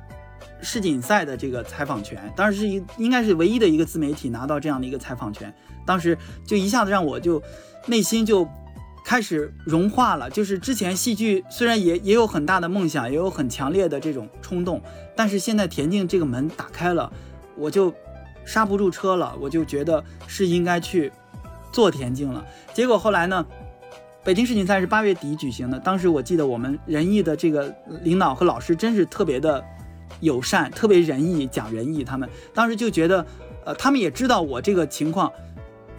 世锦赛的这个采访权，当时是一应该是唯一的一个自媒体拿到这样的一个采访权，当时就一下子让我就内心就开始融化了。就是之前戏剧虽然也也有很大的梦想，也有很强烈的这种冲动，但是现在田径这个门打开了，我就刹不住车了，我就觉得是应该去做田径了。结果后来呢？北京世锦赛是八月底举行的，当时我记得我们仁义的这个领导和老师真是特别的友善，特别仁义，讲仁义。他们当时就觉得，呃，他们也知道我这个情况，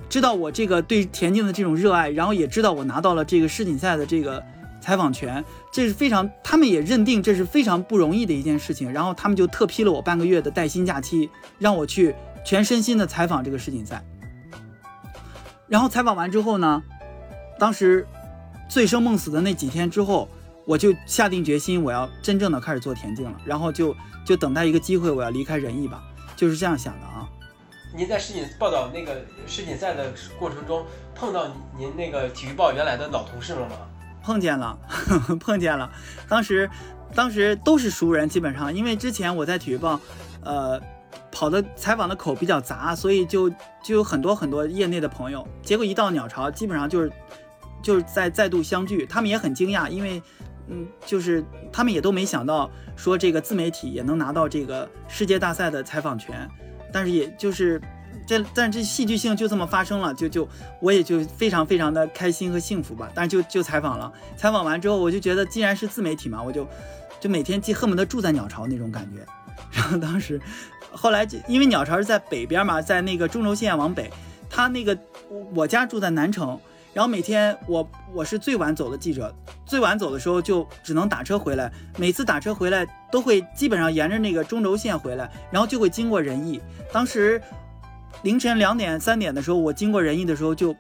知道我这个对田径的这种热爱，然后也知道我拿到了这个世锦赛的这个采访权，这是非常，他们也认定这是非常不容易的一件事情，然后他们就特批了我半个月的带薪假期，让我去全身心的采访这个世锦赛。然后采访完之后呢，当时醉生梦死的那几天之后，我就下定决心，我要真正的开始做田径了，然后就就等待一个机会，我要离开仁义吧，就是这样想的啊。您在世锦报道那个世锦赛的过程中，碰到您那个体育报原来的老同事了吗？碰见了，碰见了。当时，当时都是熟人，基本上，因为之前我在体育报，呃，跑的采访的口比较杂，所以就就有很多很多业内的朋友。结果一到鸟巢，基本上就是就是在再度相聚，他们也很惊讶，因为嗯，就是他们也都没想到说这个自媒体也能拿到这个世界大赛的采访权，但是也就是。这，但这戏剧性就这么发生了，就就我也就非常非常的开心和幸福吧。但是就就采访了，采访完之后，我就觉得既然是自媒体嘛，我就就每天既恨不得住在鸟巢那种感觉。然后当时后来就因为鸟巢是在北边嘛，在那个中轴线往北，他那个我家住在南城，然后每天我我是最晚走的记者，最晚走的时候就只能打车回来，每次打车回来都会基本上沿着那个中轴线回来，然后就会经过仁义。当时。凌晨两点三点的时候，我经过仁义的时候就，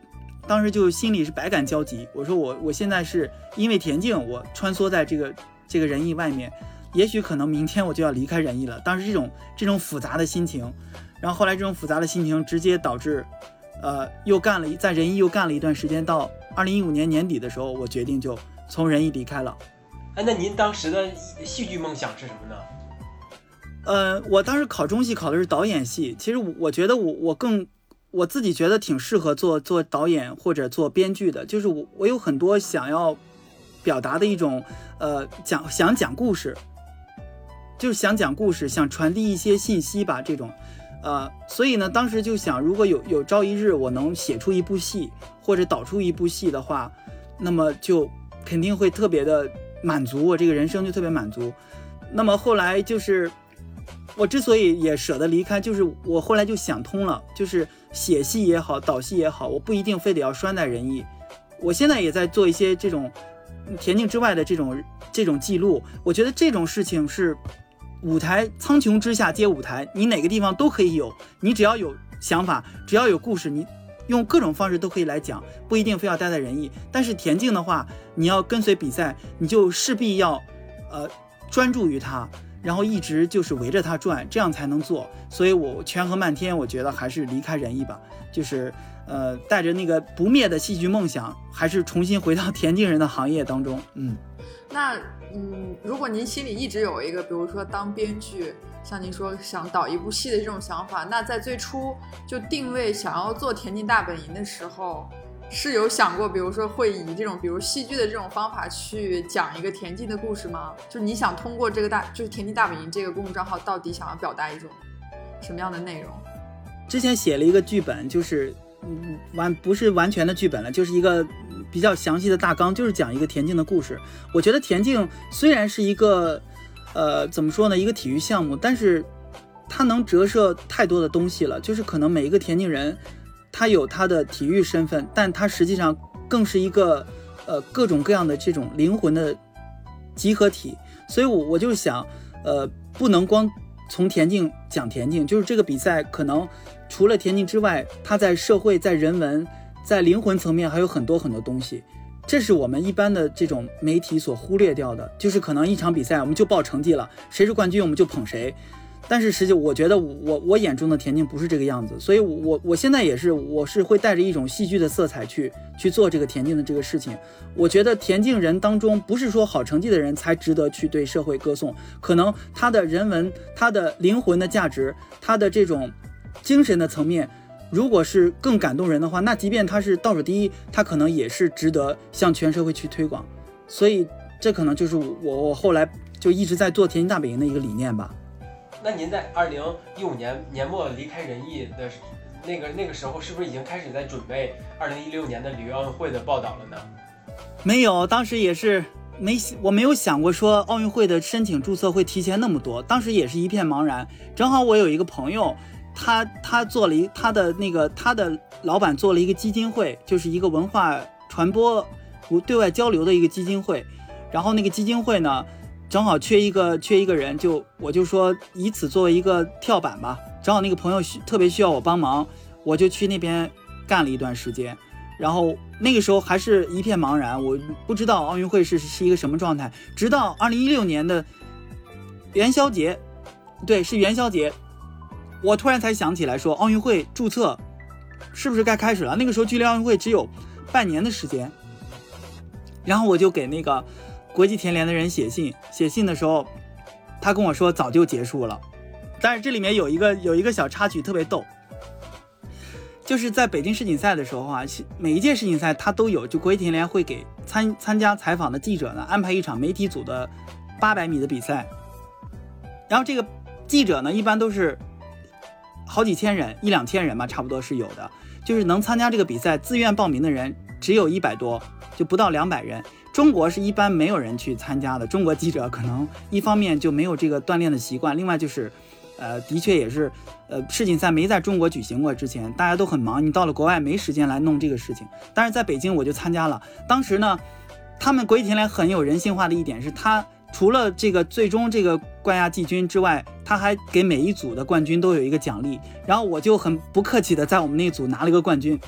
当时就心里是百感交集。我说我我现在是因为田径，我穿梭在这个这个仁义外面，也许可能明天我就要离开仁义了。当时这种这种复杂的心情，然后后来这种复杂的心情直接导致，呃，又干了在仁义又干了一段时间，到二零一五年年底的时候，我决定就从仁义离开了。哎，那您当时的戏剧梦想是什么呢？呃，我当时考中戏考的是导演系，其实我我觉得我我更我自己觉得挺适合做做导演或者做编剧的，就是我我有很多想要表达的一种呃讲想讲故事，就是想讲故事，想传递一些信息吧这种，呃，所以呢，当时就想如果有有朝一日我能写出一部戏或者导出一部戏的话，那么就肯定会特别的满足，我这个人生就特别满足。那么后来就是。我之所以也舍得离开，就是我后来就想通了，就是写戏也好，导戏也好，我不一定非得要拴在人艺。我现在也在做一些这种田径之外的这种这种记录。我觉得这种事情是舞台苍穹之下皆舞台，你哪个地方都可以有，你只要有想法，只要有故事，你用各种方式都可以来讲，不一定非要待在仁义。但是田径的话，你要跟随比赛，你就势必要呃专注于它。然后一直就是围着它转，这样才能做。所以我权衡半天，我觉得还是离开仁义吧，就是呃带着那个不灭的戏剧梦想，还是重新回到田径人的行业当中。嗯，那嗯，如果您心里一直有一个，比如说当编剧，像您说想导一部戏的这种想法，那在最初就定位想要做田径大本营的时候。是有想过，比如说会以这种，比如戏剧的这种方法去讲一个田径的故事吗？就你想通过这个大，就是田径大本营这个公众账号，到底想要表达一种什么样的内容？之前写了一个剧本，就是嗯完不是完全的剧本了，就是一个比较详细的大纲，就是讲一个田径的故事。我觉得田径虽然是一个，呃，怎么说呢，一个体育项目，但是它能折射太多的东西了，就是可能每一个田径人。他有他的体育身份，但他实际上更是一个呃各种各样的这种灵魂的集合体。所以我我就想，呃，不能光从田径讲田径，就是这个比赛可能除了田径之外，它在社会、在人文、在灵魂层面还有很多很多东西。这是我们一般的这种媒体所忽略掉的，就是可能一场比赛我们就报成绩了，谁是冠军我们就捧谁。但是实际我觉得我我眼中的田径不是这个样子，所以我我现在也是我是会带着一种戏剧的色彩去去做这个田径的这个事情。我觉得田径人当中不是说好成绩的人才值得去对社会歌颂，可能他的人文、他的灵魂的价值、他的这种精神的层面。如果是更感动人的话，那即便他是倒数第一，他可能也是值得向全社会去推广。所以这可能就是我我后来就一直在做田径大本营的一个理念吧。那您在二零一五年年末离开仁义的那个那个时候，是不是已经开始在准备二零一六年的里约奥运会的报道了呢？没有，当时也是没我没有想过说奥运会的申请注册会提前那么多，当时也是一片茫然。正好我有一个朋友。他他做了一他的那个他的老板做了一个基金会，就是一个文化传播、对外交流的一个基金会。然后那个基金会呢，正好缺一个缺一个人，就我就说以此作为一个跳板吧。正好那个朋友需特别需要我帮忙，我就去那边干了一段时间。然后那个时候还是一片茫然，我不知道奥运会是是一个什么状态。直到二零一六年的元宵节，对，是元宵节。我突然才想起来，说奥运会注册是不是该开始了？那个时候距离奥运会只有半年的时间。然后我就给那个国际田联的人写信，写信的时候，他跟我说早就结束了。但是这里面有一个有一个小插曲特别逗，就是在北京世锦赛的时候啊，每一届世锦赛他都有，就国际田联会给参参加采访的记者呢安排一场媒体组的八百米的比赛，然后这个记者呢一般都是。好几千人，一两千人吧，差不多是有的。就是能参加这个比赛，自愿报名的人只有一百多，就不到两百人。中国是一般没有人去参加的。中国记者可能一方面就没有这个锻炼的习惯，另外就是，呃，的确也是，呃，世锦赛没在中国举行过之前，大家都很忙，你到了国外没时间来弄这个事情。但是在北京我就参加了。当时呢，他们国际田联很有人性化的一点是，他。除了这个最终这个冠亚季军之外，他还给每一组的冠军都有一个奖励。然后我就很不客气的在我们那组拿了一个冠军。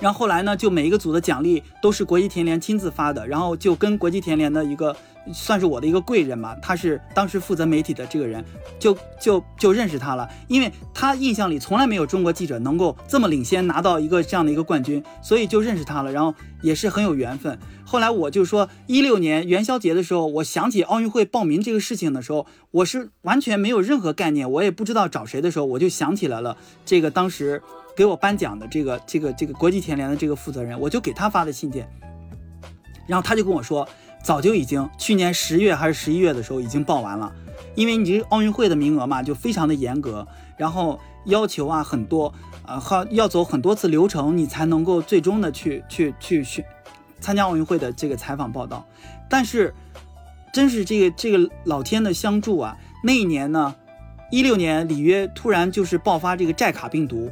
然后后来呢，就每一个组的奖励都是国际田联亲自发的。然后就跟国际田联的一个。算是我的一个贵人吧，他是当时负责媒体的这个人，就就就认识他了，因为他印象里从来没有中国记者能够这么领先拿到一个这样的一个冠军，所以就认识他了，然后也是很有缘分。后来我就说，一六年元宵节的时候，我想起奥运会报名这个事情的时候，我是完全没有任何概念，我也不知道找谁的时候，我就想起来了这个当时给我颁奖的这个这个这个国际田联的这个负责人，我就给他发的信件，然后他就跟我说。早就已经去年十月还是十一月的时候已经报完了，因为你这奥运会的名额嘛，就非常的严格，然后要求啊很多，呃，好要走很多次流程，你才能够最终的去去去选参加奥运会的这个采访报道。但是，真是这个这个老天的相助啊！那一年呢，一六年里约突然就是爆发这个寨卡病毒，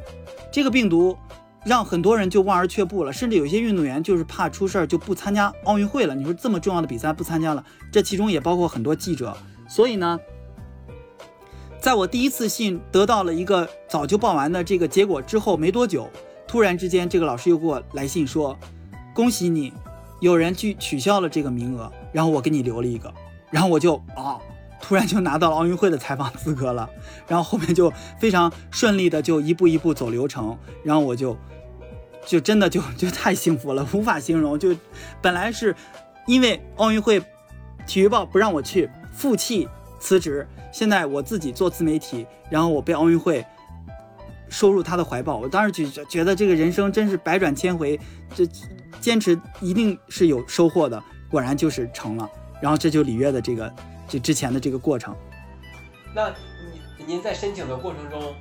这个病毒。让很多人就望而却步了，甚至有些运动员就是怕出事儿就不参加奥运会了。你说这么重要的比赛不参加了，这其中也包括很多记者。所以呢，在我第一次信得到了一个早就报完的这个结果之后没多久，突然之间这个老师又给我来信说：“恭喜你，有人去取消了这个名额，然后我给你留了一个。”然后我就啊，突然就拿到了奥运会的采访资格了。然后后面就非常顺利的就一步一步走流程，然后我就。就真的就 就太幸福了，无法形容。就本来是因为奥运会，体育报不让我去，负气辞职。现在我自己做自媒体，然后我被奥运会收入他的怀抱。我当时就觉得这个人生真是百转千回，这坚持一定是有收获的。果然就是成了。然后这就里约的这个这之前的这个过程。那您您在申请的过程中，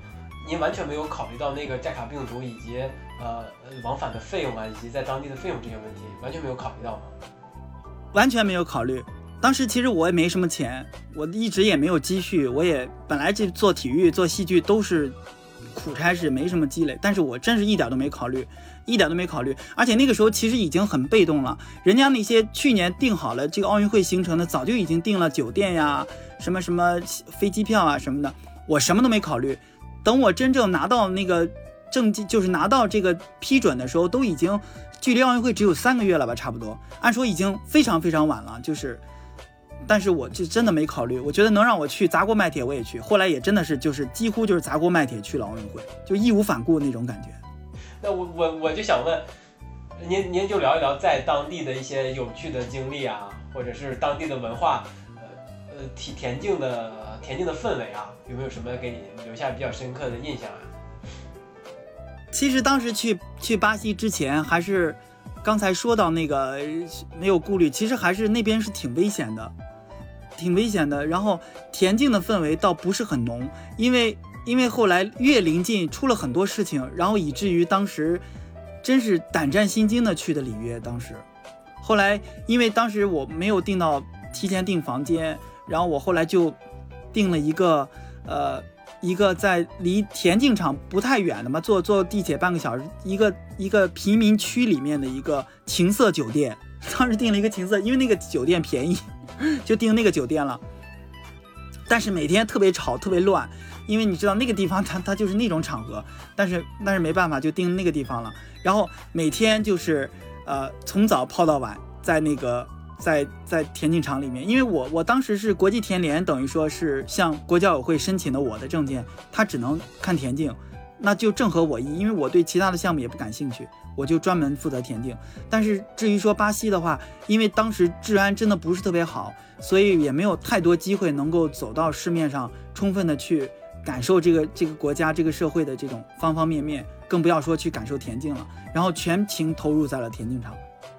您完全没有考虑到那个寨卡病毒以及。呃，往返的费用啊，以及在当地的费用这些问题，完全没有考虑到吗？完全没有考虑。当时其实我也没什么钱，我一直也没有积蓄，我也本来就做体育、做戏剧都是苦差事，没什么积累。但是我真是一点都没考虑，一点都没考虑。而且那个时候其实已经很被动了，人家那些去年定好了这个奥运会行程的，早就已经订了酒店呀，什么什么飞机票啊什么的，我什么都没考虑。等我真正拿到那个证件，就是拿到这个批准的时候，都已经距离奥运会只有三个月了吧，差不多。按说已经非常非常晚了，就是。但是我就真的没考虑，我觉得能让我去砸锅卖铁我也去。后来也真的是就是几乎就是砸锅卖铁去了奥运会，就义无反顾那种感觉。那我我我就想问，您您就聊一聊在当地的一些有趣的经历啊，或者是当地的文化，呃呃田田径的田径的氛围啊，有没有什么给你留下比较深刻的印象啊？其实当时去去巴西之前，还是刚才说到那个没有顾虑，其实还是那边是挺危险的。挺危险的，然后田径的氛围倒不是很浓，因为因为后来越临近出了很多事情，然后以至于当时真是胆战心惊的去的里约。当时后来因为当时我没有订到提前订房间，然后我后来就订了一个呃一个在离田径场不太远的嘛，坐坐地铁半个小时，一个一个贫民区里面的一个情色酒店。当时订了一个情色，因为那个酒店便宜。就订那个酒店了，但是每天特别吵，特别乱，因为你知道那个地方它它就是那种场合，但是但是没办法就订那个地方了。然后每天就是呃从早泡到晚，在那个在在田径场里面，因为我我当时是国际田联，等于说是向国教委会申请的我的证件，他只能看田径，那就正合我意，因为我对其他的项目也不感兴趣。我就专门负责田径，但是至于说巴西的话，因为当时治安真的不是特别好，所以也没有太多机会能够走到市面上，充分的去感受这个这个国家这个社会的这种方方面面，更不要说去感受田径了。然后全情投入在了田径场。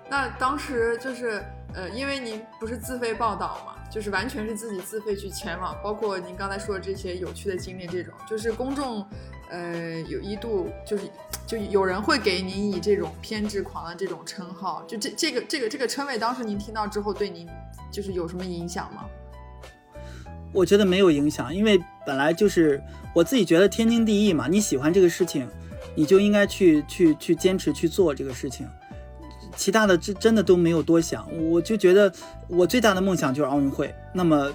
那当时就是呃，因为您不是自费报道嘛，就是完全是自己自费去前往，包括您刚才说的这些有趣的经历，这种就是公众。呃，有一度就是，就有人会给您以这种偏执狂的这种称号，就这这个这个这个称谓，当时您听到之后，对您就是有什么影响吗？我觉得没有影响，因为本来就是我自己觉得天经地义嘛。你喜欢这个事情，你就应该去去去坚持去做这个事情，其他的真真的都没有多想。我就觉得我最大的梦想就是奥运会，那么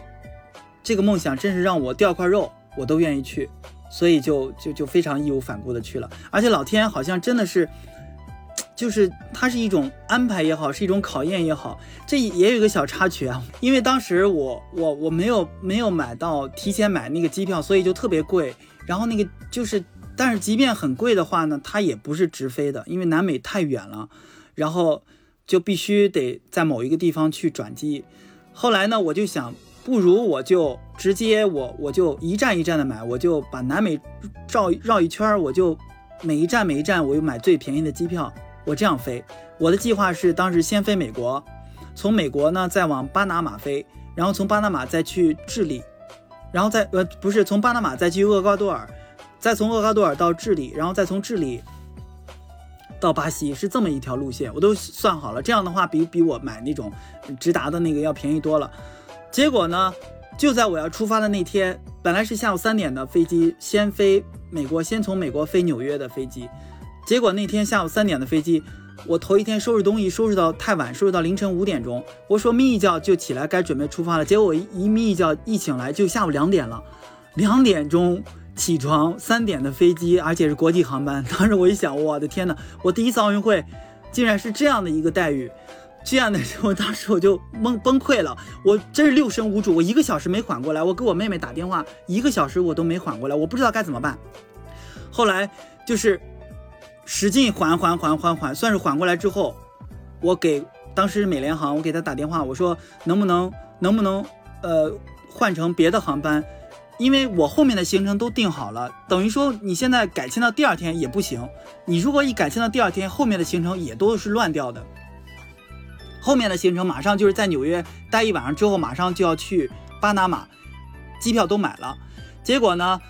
这个梦想真是让我掉块肉，我都愿意去。所以就就就非常义无反顾的去了，而且老天好像真的是，就是它是一种安排也好，是一种考验也好。这也有一个小插曲啊，因为当时我我我没有没有买到提前买那个机票，所以就特别贵。然后那个就是，但是即便很贵的话呢，它也不是直飞的，因为南美太远了，然后就必须得在某一个地方去转机。后来呢，我就想。不如我就直接我我就一站一站的买，我就把南美绕绕一圈，我就每一站每一站我就买最便宜的机票，我这样飞。我的计划是当时先飞美国，从美国呢再往巴拿马飞，然后从巴拿马再去智利，然后再呃不是从巴拿马再去厄瓜多尔，再从厄瓜多尔到智利，然后再从智利到巴西，是这么一条路线，我都算好了。这样的话比比我买那种直达的那个要便宜多了。结果呢，就在我要出发的那天，本来是下午三点的飞机，先飞美国，先从美国飞纽约的飞机。结果那天下午三点的飞机，我头一天收拾东西收拾到太晚，收拾到凌晨五点钟。我说眯一觉就起来，该准备出发了。结果我一眯一觉一醒来就下午两点了，两点钟起床，三点的飞机，而且是国际航班。当时我一想，我的天呐，我第一次奥运会竟然是这样的一个待遇。这样的时候，当时我就懵崩溃了，我真是六神无主，我一个小时没缓过来，我给我妹妹打电话，一个小时我都没缓过来，我不知道该怎么办。后来就是使劲缓缓缓缓缓，算是缓过来之后，我给当时美联航，我给他打电话，我说能不能能不能呃换成别的航班，因为我后面的行程都定好了，等于说你现在改签到第二天也不行，你如果一改签到第二天，后面的行程也都是乱掉的。后面的行程马上就是在纽约待一晚上之后，马上就要去巴拿马，机票都买了。结果呢，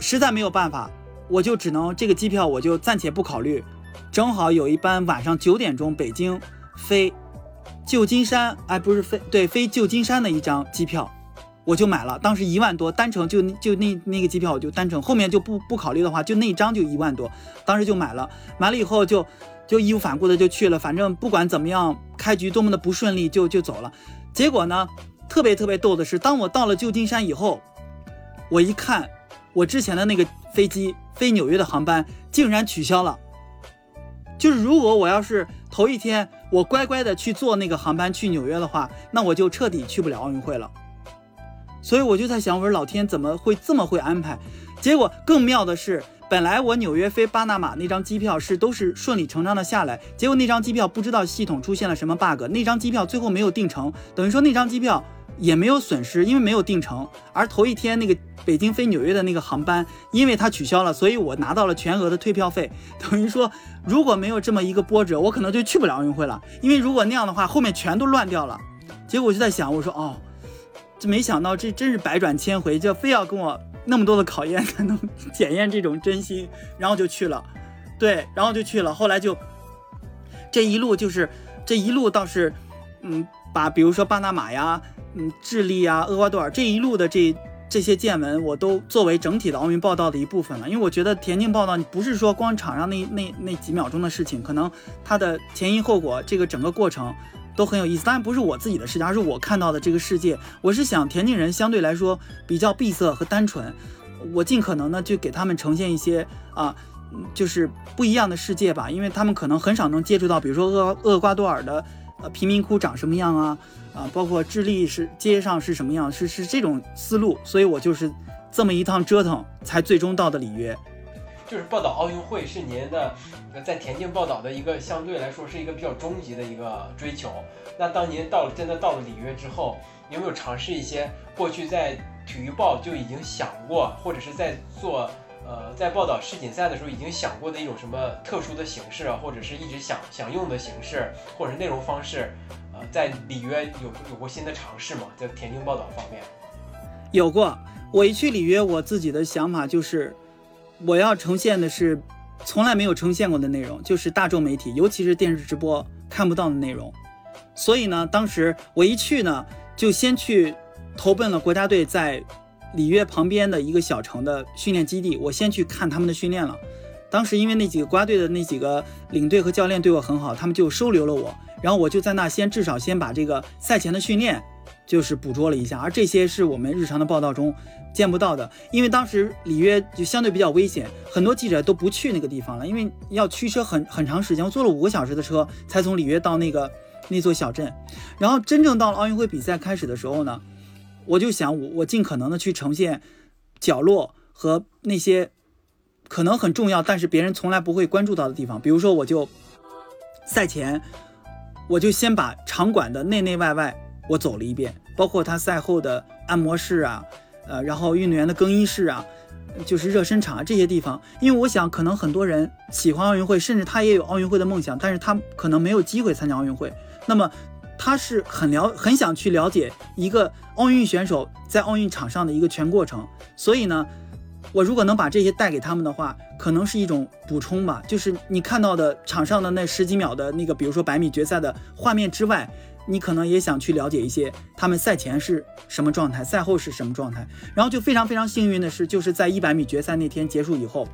实在没有办法，我就只能这个机票我就暂且不考虑。正好有一班晚上九点钟北京飞旧金山，哎，不是飞对飞旧金山的一张机票，我就买了，当时一万多单程就就那那个机票我就单程，后面就不不考虑的话，就那张就一万多，当时就买了，买了以后就就义无反顾的就去了，反正不管怎么样，开局多么的不顺利就就走了。结果呢，特别特别逗的是，当我到了旧金山以后，我一看我之前的那个飞机飞纽约的航班竟然取消了。就是如果我要是头一天我乖乖的去坐那个航班去纽约的话，那我就彻底去不了奥运会了。所以我就在想，我说老天怎么会这么会安排？结果更妙的是，本来我纽约飞巴拿马那张机票是都是顺理成章的下来，结果那张机票不知道系统出现了什么 bug，那张机票最后没有订成，等于说那张机票也没有损失，因为没有订成。而头一天那个北京飞纽约的那个航班，因为它取消了，所以我拿到了全额的退票费。等于说，如果没有这么一个波折，我可能就去不了奥运会了。因为如果那样的话，后面全都乱掉了。结果我就在想，我说哦。就没想到，这真是百转千回，就非要跟我那么多的考验 才能检验这种真心，然后就去了，对，然后就去了。后来就这一路就是这一路倒是，嗯，把比如说巴拿马呀，嗯，智利呀，厄瓜多尔这一路的这这些见闻，我都作为整体的奥运报道的一部分了。因为我觉得田径报道，你不是说光场上那那那几秒钟的事情，可能它的前因后果，这个整个过程。都很有意思，当然不是我自己的视角，而是我看到的这个世界。我是想田径人相对来说比较闭塞和单纯，我尽可能呢就给他们呈现一些啊，就是不一样的世界吧，因为他们可能很少能接触到，比如说厄厄瓜多尔的呃贫民窟长什么样啊，啊，包括智利是街上是什么样，是是这种思路，所以我就是这么一趟折腾，才最终到的里约。就是报道奥运会是您的，在田径报道的一个相对来说是一个比较终极的一个追求。那当您到了真的到了里约之后，有没有尝试一些过去在体育报就已经想过，或者是在做呃在报道世锦赛的时候已经想过的一种什么特殊的形式啊，或者是一直想想用的形式，或者是内容方式？呃，在里约有有过新的尝试吗？在田径报道方面，有过。我一去里约，我自己的想法就是。我要呈现的是从来没有呈现过的内容，就是大众媒体，尤其是电视直播看不到的内容。所以呢，当时我一去呢，就先去投奔了国家队在里约旁边的一个小城的训练基地，我先去看他们的训练了。当时因为那几个国家队的那几个领队和教练对我很好，他们就收留了我，然后我就在那先至少先把这个赛前的训练。就是捕捉了一下，而这些是我们日常的报道中见不到的，因为当时里约就相对比较危险，很多记者都不去那个地方了，因为要驱车很很长时间，我坐了五个小时的车才从里约到那个那座小镇。然后真正到了奥运会比赛开始的时候呢，我就想我我尽可能的去呈现角落和那些可能很重要，但是别人从来不会关注到的地方，比如说我就赛前我就先把场馆的内内外外。我走了一遍，包括他赛后的按摩室啊，呃，然后运动员的更衣室啊，就是热身场啊这些地方。因为我想，可能很多人喜欢奥运会，甚至他也有奥运会的梦想，但是他可能没有机会参加奥运会。那么他是很了很想去了解一个奥运选手在奥运场上的一个全过程。所以呢，我如果能把这些带给他们的话，可能是一种补充吧。就是你看到的场上的那十几秒的那个，比如说百米决赛的画面之外。你可能也想去了解一些他们赛前是什么状态，赛后是什么状态。然后就非常非常幸运的是，就是在一百米决赛那天结束以后，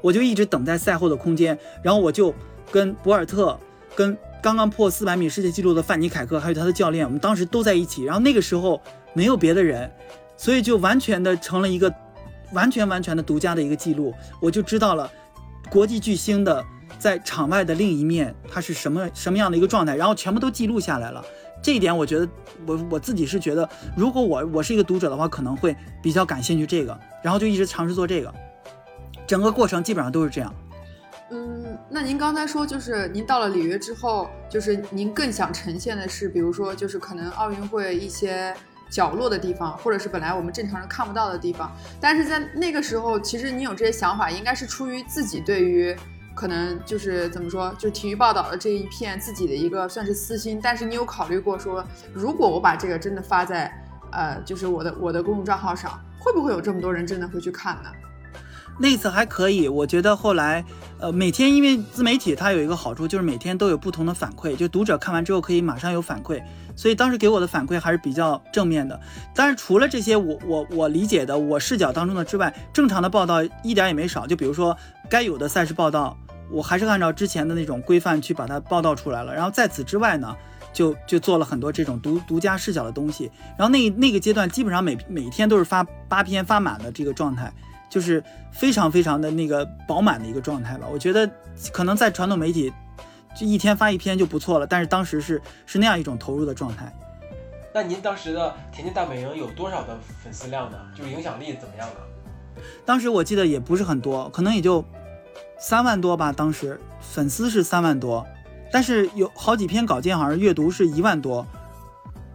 我就一直等在赛后的空间。然后我就跟博尔特、跟刚刚破四百米世界纪录的范尼凯克，还有他的教练，我们当时都在一起。然后那个时候没有别的人，所以就完全的成了一个完全完全的独家的一个记录。我就知道了国际巨星的。在场外的另一面，他是什么什么样的一个状态，然后全部都记录下来了。这一点，我觉得我我自己是觉得，如果我我是一个读者的话，可能会比较感兴趣这个，然后就一直尝试做这个。整个过程基本上都是这样。嗯，那您刚才说，就是您到了里约之后，就是您更想呈现的是，比如说，就是可能奥运会一些角落的地方，或者是本来我们正常人看不到的地方。但是在那个时候，其实你有这些想法，应该是出于自己对于。可能就是怎么说，就体育报道的这一片自己的一个算是私心，但是你有考虑过说，如果我把这个真的发在，呃，就是我的我的公众账号上，会不会有这么多人真的会去看呢？那次还可以，我觉得后来，呃，每天因为自媒体它有一个好处，就是每天都有不同的反馈，就读者看完之后可以马上有反馈，所以当时给我的反馈还是比较正面的。但是除了这些我我我理解的我视角当中的之外，正常的报道一点也没少。就比如说该有的赛事报道，我还是按照之前的那种规范去把它报道出来了。然后在此之外呢，就就做了很多这种独独家视角的东西。然后那那个阶段基本上每每天都是发八篇发满的这个状态。就是非常非常的那个饱满的一个状态吧。我觉得可能在传统媒体，就一天发一篇就不错了。但是当时是是那样一种投入的状态。那您当时的田径大本营有多少的粉丝量呢？就是影响力怎么样呢？当时我记得也不是很多，可能也就三万多吧。当时粉丝是三万多，但是有好几篇稿件好像阅读是一万多。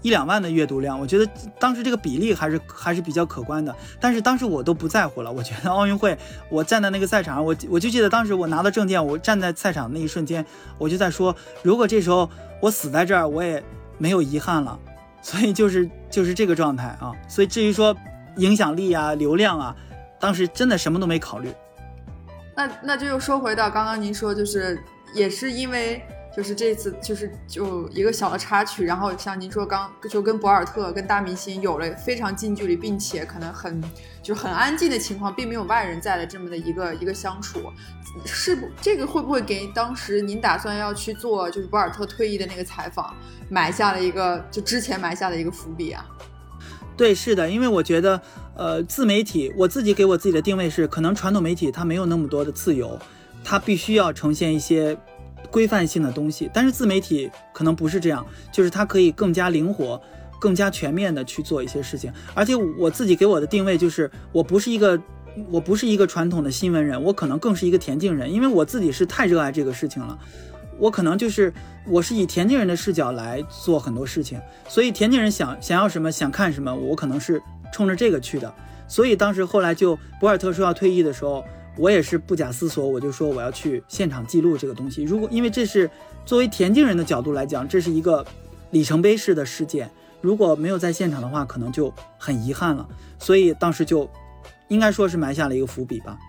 一两万的阅读量，我觉得当时这个比例还是还是比较可观的。但是当时我都不在乎了，我觉得奥运会，我站在那个赛场上，我我就记得当时我拿到证件，我站在赛场那一瞬间，我就在说，如果这时候我死在这儿，我也没有遗憾了。所以就是就是这个状态啊。所以至于说影响力啊、流量啊，当时真的什么都没考虑。那那就又说回到刚刚您说，就是也是因为。就是这次，就是就一个小的插曲，然后像您说刚就跟博尔特跟大明星有了非常近距离，并且可能很就很安静的情况，并没有外人在的这么的一个一个相处，是不这个会不会给当时您打算要去做就是博尔特退役的那个采访埋下了一个就之前埋下的一个伏笔啊？对，是的，因为我觉得呃自媒体，我自己给我自己的定位是，可能传统媒体它没有那么多的自由，它必须要呈现一些。规范性的东西，但是自媒体可能不是这样，就是它可以更加灵活、更加全面的去做一些事情。而且我自己给我的定位就是，我不是一个，我不是一个传统的新闻人，我可能更是一个田径人，因为我自己是太热爱这个事情了。我可能就是我是以田径人的视角来做很多事情，所以田径人想想要什么，想看什么，我可能是冲着这个去的。所以当时后来就博尔特说要退役的时候。我也是不假思索，我就说我要去现场记录这个东西。如果因为这是作为田径人的角度来讲，这是一个里程碑式的事件，如果没有在现场的话，可能就很遗憾了。所以当时就应该说是埋下了一个伏笔吧。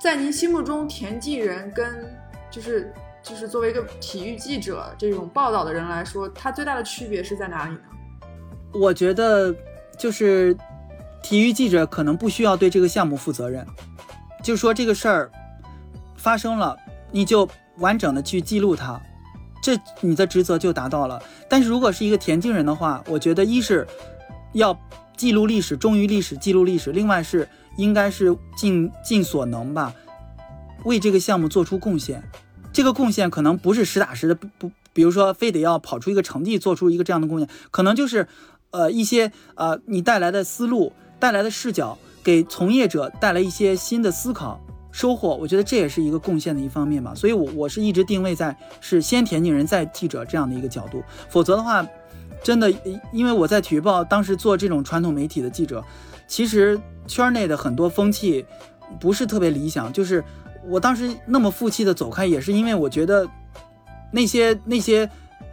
在您心目中，田径人跟就是就是作为一个体育记者这种报道的人来说，他最大的区别是在哪里呢？我觉得就是体育记者可能不需要对这个项目负责任。就说这个事儿发生了，你就完整的去记录它，这你的职责就达到了。但是如果是一个田径人的话，我觉得一是要记录历史，忠于历史，记录历史；另外是应该是尽尽所能吧，为这个项目做出贡献。这个贡献可能不是实打实的，不不，比如说非得要跑出一个成绩，做出一个这样的贡献，可能就是呃一些呃你带来的思路，带来的视角。给从业者带来一些新的思考收获，我觉得这也是一个贡献的一方面吧。所以，我我是一直定位在是先田径人再记者这样的一个角度。否则的话，真的，因为我在体育报当时做这种传统媒体的记者，其实圈内的很多风气不是特别理想。就是我当时那么负气的走开，也是因为我觉得那些那些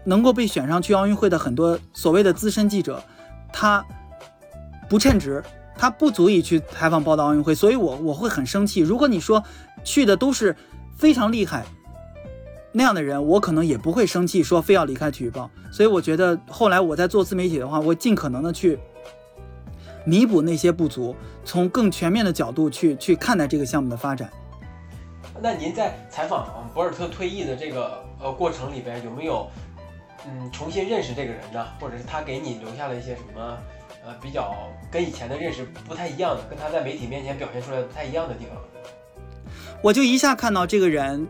能够被选上去奥运会的很多所谓的资深记者，他不称职。他不足以去采访报道奥运会，所以我我会很生气。如果你说去的都是非常厉害那样的人，我可能也不会生气，说非要离开体育报。所以我觉得后来我在做自媒体的话，我尽可能的去弥补那些不足，从更全面的角度去去看待这个项目的发展。那您在采访博尔特退役的这个呃过程里边，有没有嗯重新认识这个人呢？或者是他给你留下了一些什么？呃，比较跟以前的认识不太一样的，跟他在媒体面前表现出来不太一样的地方。我就一下看到这个人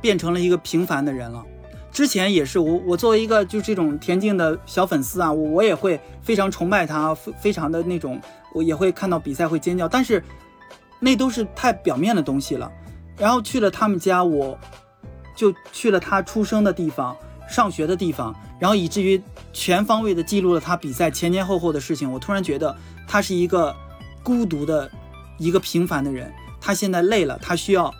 变成了一个平凡的人了。之前也是我，我作为一个就这种田径的小粉丝啊，我我也会非常崇拜他，非非常的那种，我也会看到比赛会尖叫，但是那都是太表面的东西了。然后去了他们家，我就去了他出生的地方。上学的地方，然后以至于全方位的记录了他比赛前前后后的事情。我突然觉得他是一个孤独的、一个平凡的人。他现在累了，他需要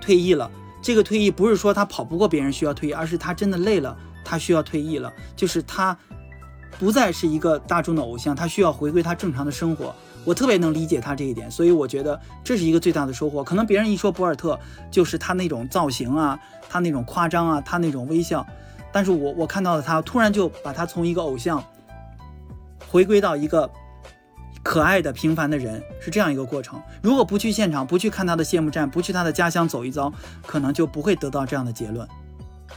退役了。这个退役不是说他跑不过别人需要退役，而是他真的累了，他需要退役了。就是他不再是一个大众的偶像，他需要回归他正常的生活。我特别能理解他这一点，所以我觉得这是一个最大的收获。可能别人一说博尔特，就是他那种造型啊，他那种夸张啊，他那种微笑，但是我我看到了他，突然就把他从一个偶像回归到一个可爱的平凡的人，是这样一个过程。如果不去现场，不去看他的谢幕战，不去他的家乡走一遭，可能就不会得到这样的结论。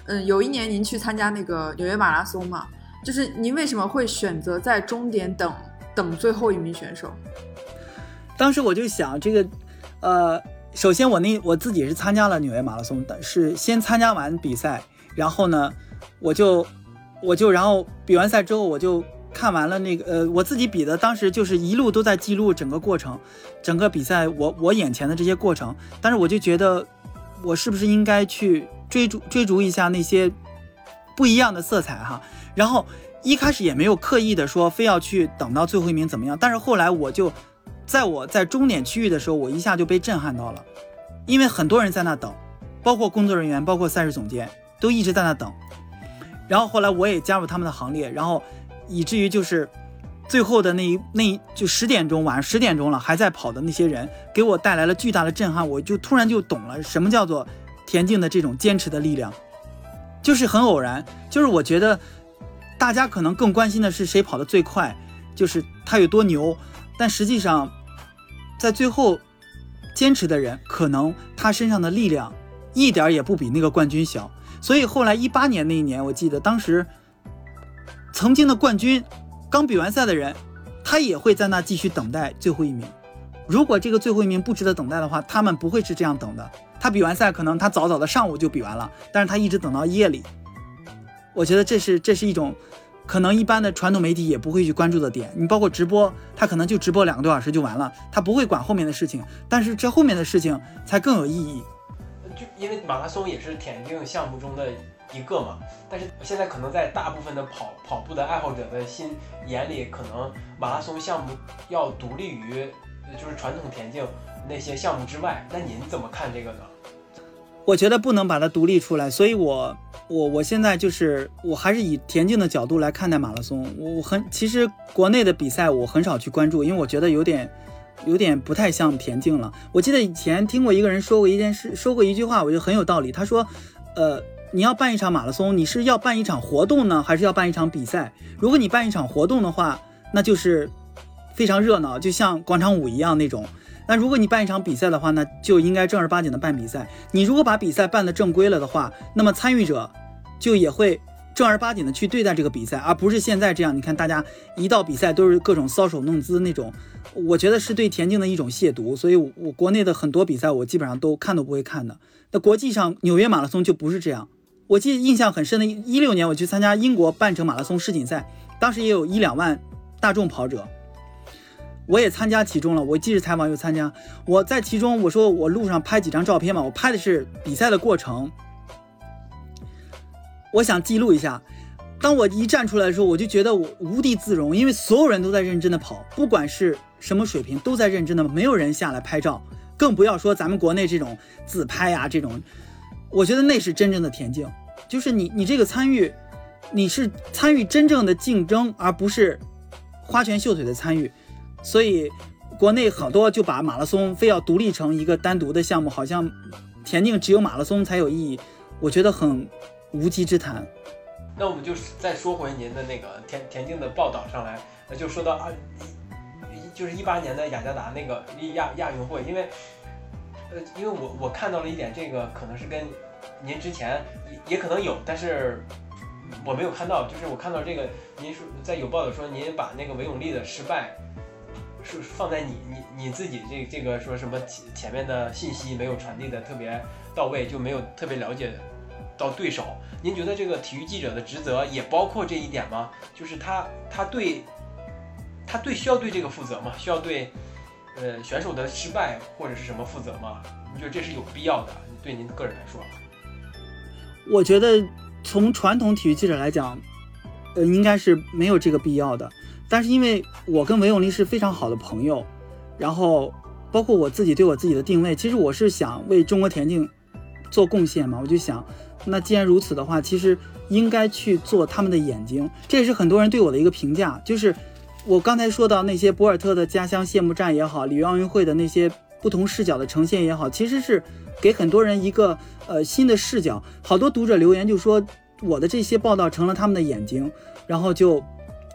嗯，有一年您去参加那个纽约马拉松嘛，就是您为什么会选择在终点等等最后一名选手？当时我就想，这个，呃，首先我那我自己是参加了纽约马拉松的，是先参加完比赛，然后呢，我就我就然后比完赛之后，我就看完了那个，呃，我自己比的，当时就是一路都在记录整个过程，整个比赛我我眼前的这些过程，但是我就觉得，我是不是应该去追逐追逐一下那些不一样的色彩哈？然后一开始也没有刻意的说非要去等到最后一名怎么样，但是后来我就。在我在终点区域的时候，我一下就被震撼到了，因为很多人在那等，包括工作人员，包括赛事总监，都一直在那等。然后后来我也加入他们的行列，然后以至于就是最后的那一那就十点钟晚上十点钟了还在跑的那些人，给我带来了巨大的震撼。我就突然就懂了什么叫做田径的这种坚持的力量，就是很偶然，就是我觉得大家可能更关心的是谁跑得最快，就是他有多牛，但实际上。在最后坚持的人，可能他身上的力量一点也不比那个冠军小。所以后来一八年那一年，我记得当时曾经的冠军刚比完赛的人，他也会在那继续等待最后一名。如果这个最后一名不值得等待的话，他们不会是这样等的。他比完赛，可能他早早的上午就比完了，但是他一直等到夜里。我觉得这是这是一种。可能一般的传统媒体也不会去关注的点，你包括直播，他可能就直播两个多小时就完了，他不会管后面的事情。但是这后面的事情才更有意义。就因为马拉松也是田径项目中的一个嘛，但是现在可能在大部分的跑跑步的爱好者的心眼里，可能马拉松项目要独立于就是传统田径那些项目之外。那您怎么看这个呢？我觉得不能把它独立出来，所以我。我我现在就是我还是以田径的角度来看待马拉松。我很其实国内的比赛我很少去关注，因为我觉得有点有点不太像田径了。我记得以前听过一个人说过一件事，说过一句话，我觉得很有道理。他说，呃，你要办一场马拉松，你是要办一场活动呢，还是要办一场比赛？如果你办一场活动的话，那就是非常热闹，就像广场舞一样那种。那如果你办一场比赛的话，那就应该正儿八经的办比赛。你如果把比赛办得正规了的话，那么参与者就也会正儿八经的去对待这个比赛，而不是现在这样。你看，大家一到比赛都是各种搔首弄姿那种，我觉得是对田径的一种亵渎。所以，我国内的很多比赛我基本上都看都不会看的。那国际上纽约马拉松就不是这样。我记得印象很深的，一六年我去参加英国半程马拉松世锦赛，当时也有一两万大众跑者。我也参加其中了，我既是采访又参加。我在其中，我说我路上拍几张照片嘛，我拍的是比赛的过程，我想记录一下。当我一站出来的时候，我就觉得我无地自容，因为所有人都在认真的跑，不管是什么水平，都在认真的，没有人下来拍照，更不要说咱们国内这种自拍呀这种。我觉得那是真正的田径，就是你你这个参与，你是参与真正的竞争，而不是花拳绣腿的参与。所以，国内好多就把马拉松非要独立成一个单独的项目，好像田径只有马拉松才有意义，我觉得很无稽之谈。那我们就是再说回您的那个田田径的报道上来，那就说到啊，就是一八年的雅加达那个亚亚运会，因为呃，因为我我看到了一点，这个可能是跟您之前也也可能有，但是我没有看到，就是我看到这个，您说在有报道说您把那个韦永丽的失败。是放在你你你自己这这个说什么前前面的信息没有传递的特别到位，就没有特别了解到对手。您觉得这个体育记者的职责也包括这一点吗？就是他他对他对需要对这个负责吗？需要对呃选手的失败或者是什么负责吗？你觉得这是有必要的？对您个人来说，我觉得从传统体育记者来讲，呃，应该是没有这个必要的。但是因为我跟韦永丽是非常好的朋友，然后包括我自己对我自己的定位，其实我是想为中国田径做贡献嘛。我就想，那既然如此的话，其实应该去做他们的眼睛。这也是很多人对我的一个评价，就是我刚才说到那些博尔特的家乡谢幕战也好，里约奥运会的那些不同视角的呈现也好，其实是给很多人一个呃新的视角。好多读者留言就说我的这些报道成了他们的眼睛，然后就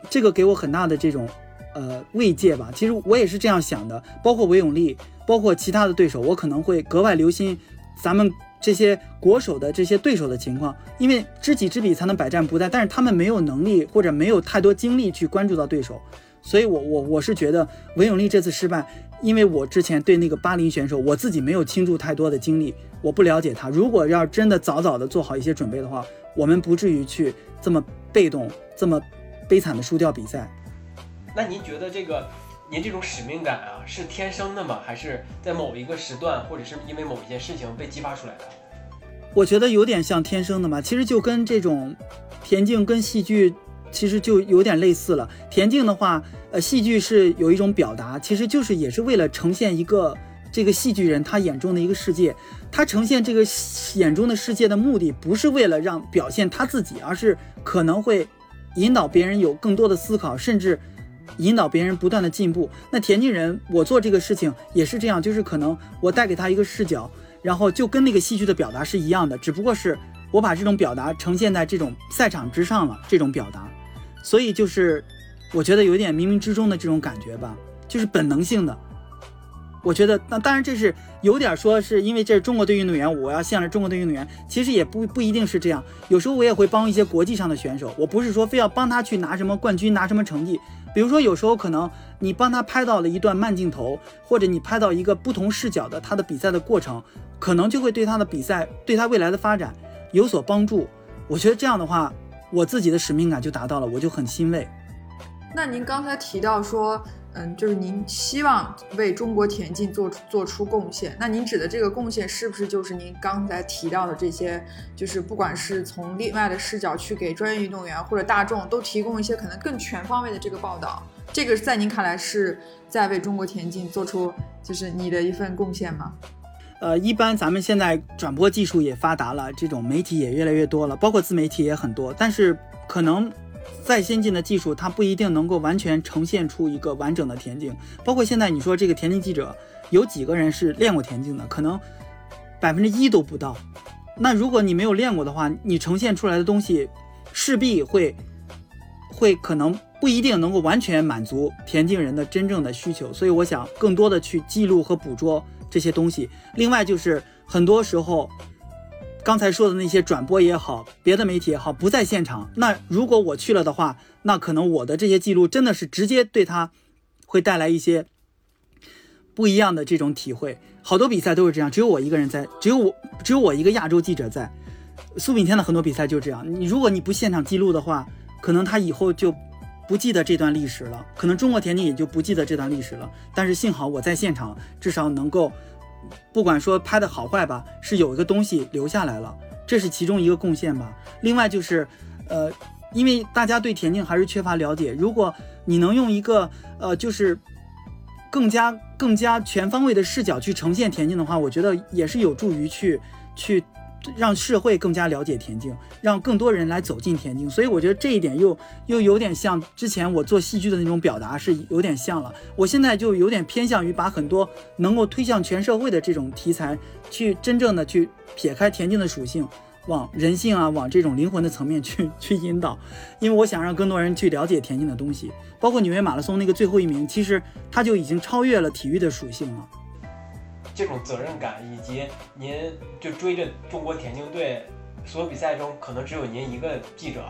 这个给我很大的这种呃慰藉吧。其实我也是这样想的，包括韦永利，包括其他的对手，我可能会格外留心咱们。这些国手的这些对手的情况，因为知己知彼才能百战不殆，但是他们没有能力或者没有太多精力去关注到对手，所以我我我是觉得韦永利这次失败，因为我之前对那个巴林选手我自己没有倾注太多的精力，我不了解他。如果要真的早早的做好一些准备的话，我们不至于去这么被动、这么悲惨的输掉比赛。那您觉得这个？您这种使命感啊，是天生的吗？还是在某一个时段，或者是因为某一件事情被激发出来的？我觉得有点像天生的嘛。其实就跟这种田径跟戏剧，其实就有点类似了。田径的话，呃，戏剧是有一种表达，其实就是也是为了呈现一个这个戏剧人他眼中的一个世界。他呈现这个眼中的世界的目的，不是为了让表现他自己，而是可能会引导别人有更多的思考，甚至。引导别人不断的进步。那田径人，我做这个事情也是这样，就是可能我带给他一个视角，然后就跟那个戏剧的表达是一样的，只不过是我把这种表达呈现在这种赛场之上了，这种表达。所以就是我觉得有点冥冥之中的这种感觉吧，就是本能性的。我觉得那当然这是有点说是因为这是中国队运动员，我要向着中国队运动员，其实也不不一定是这样。有时候我也会帮一些国际上的选手，我不是说非要帮他去拿什么冠军，拿什么成绩。比如说，有时候可能你帮他拍到了一段慢镜头，或者你拍到一个不同视角的他的比赛的过程，可能就会对他的比赛，对他未来的发展有所帮助。我觉得这样的话，我自己的使命感就达到了，我就很欣慰。那您刚才提到说。嗯，就是您希望为中国田径做出做出贡献。那您指的这个贡献，是不是就是您刚才提到的这些？就是不管是从另外的视角去给专业运动员或者大众都提供一些可能更全方位的这个报道，这个在您看来是在为中国田径做出就是你的一份贡献吗？呃，一般咱们现在转播技术也发达了，这种媒体也越来越多了，包括自媒体也很多，但是可能。再先进的技术，它不一定能够完全呈现出一个完整的田径。包括现在你说这个田径记者，有几个人是练过田径的？可能百分之一都不到。那如果你没有练过的话，你呈现出来的东西势必会会可能不一定能够完全满足田径人的真正的需求。所以我想更多的去记录和捕捉这些东西。另外就是很多时候。刚才说的那些转播也好，别的媒体也好，不在现场。那如果我去了的话，那可能我的这些记录真的是直接对他会带来一些不一样的这种体会。好多比赛都是这样，只有我一个人在，只有我，只有我一个亚洲记者在。苏炳添的很多比赛就这样，你如果你不现场记录的话，可能他以后就不记得这段历史了，可能中国田径也就不记得这段历史了。但是幸好我在现场，至少能够。不管说拍的好坏吧，是有一个东西留下来了，这是其中一个贡献吧。另外就是，呃，因为大家对田径还是缺乏了解，如果你能用一个呃，就是更加更加全方位的视角去呈现田径的话，我觉得也是有助于去去。让社会更加了解田径，让更多人来走进田径，所以我觉得这一点又又有点像之前我做戏剧的那种表达是有点像了。我现在就有点偏向于把很多能够推向全社会的这种题材，去真正的去撇开田径的属性，往人性啊，往这种灵魂的层面去去引导，因为我想让更多人去了解田径的东西，包括纽约马拉松那个最后一名，其实他就已经超越了体育的属性了。这种责任感，以及您就追着中国田径队，所有比赛中可能只有您一个记者，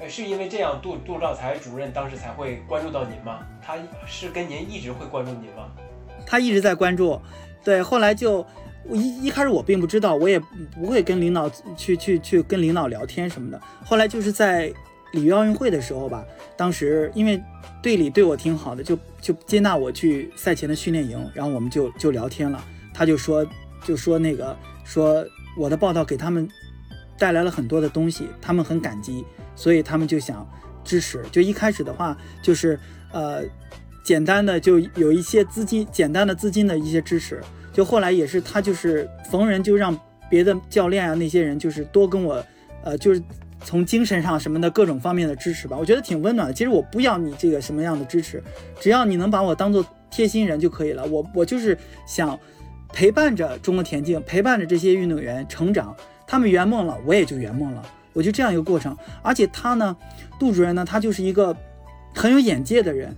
呃，是因为这样杜杜兆才主任当时才会关注到您吗？他是跟您一直会关注您吗？他一直在关注，对，后来就一一开始我并不知道，我也不会跟领导去去去跟领导聊天什么的。后来就是在里约奥运会的时候吧，当时因为队里对我挺好的，就就接纳我去赛前的训练营，然后我们就就聊天了。他就说，就说那个说我的报道给他们带来了很多的东西，他们很感激，所以他们就想支持。就一开始的话，就是呃简单的就有一些资金，简单的资金的一些支持。就后来也是他就是逢人就让别的教练啊那些人就是多跟我呃就是从精神上什么的各种方面的支持吧，我觉得挺温暖的。其实我不要你这个什么样的支持，只要你能把我当做贴心人就可以了。我我就是想陪伴着中国田径，陪伴着这些运动员成长，他们圆梦了，我也就圆梦了。我就这样一个过程。而且他呢，杜主任呢，他就是一个很有眼界的人。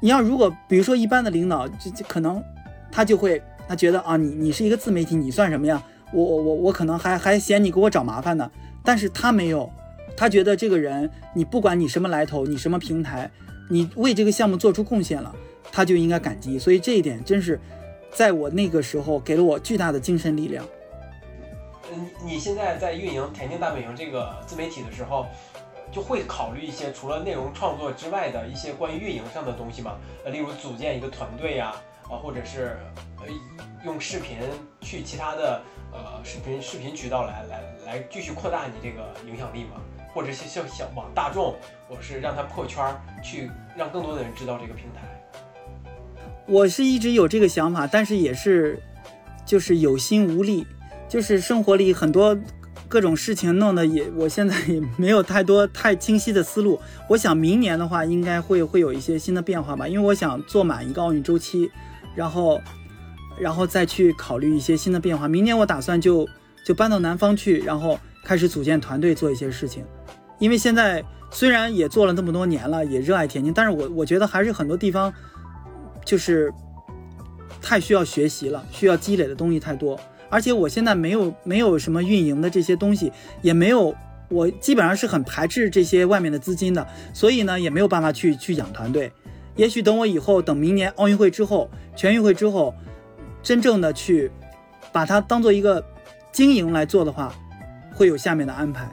你要如果比如说一般的领导，就就可能他就会他觉得啊，你你是一个自媒体，你算什么呀？我我我我可能还还嫌你给我找麻烦呢。但是他没有，他觉得这个人，你不管你什么来头，你什么平台，你为这个项目做出贡献了，他就应该感激。所以这一点真是，在我那个时候给了我巨大的精神力量。嗯，你现在在运营田径大本营这个自媒体的时候，就会考虑一些除了内容创作之外的一些关于运营上的东西吗？呃，例如组建一个团队呀，啊，或者是呃用视频去其他的呃视频视频渠道来来来继续扩大你这个影响力吗？或者是想想往大众，或是让它破圈，去让更多的人知道这个平台。我是一直有这个想法，但是也是就是有心无力，就是生活里很多各种事情弄得也，我现在也没有太多太清晰的思路。我想明年的话，应该会会有一些新的变化吧，因为我想做满一个奥运周期，然后然后再去考虑一些新的变化。明年我打算就就搬到南方去，然后开始组建团队做一些事情。因为现在虽然也做了那么多年了，也热爱田径，但是我我觉得还是很多地方就是太需要学习了，需要积累的东西太多。而且我现在没有没有什么运营的这些东西，也没有，我基本上是很排斥这些外面的资金的，所以呢也没有办法去去养团队。也许等我以后，等明年奥运会之后，全运会之后，真正的去把它当做一个经营来做的话，会有下面的安排。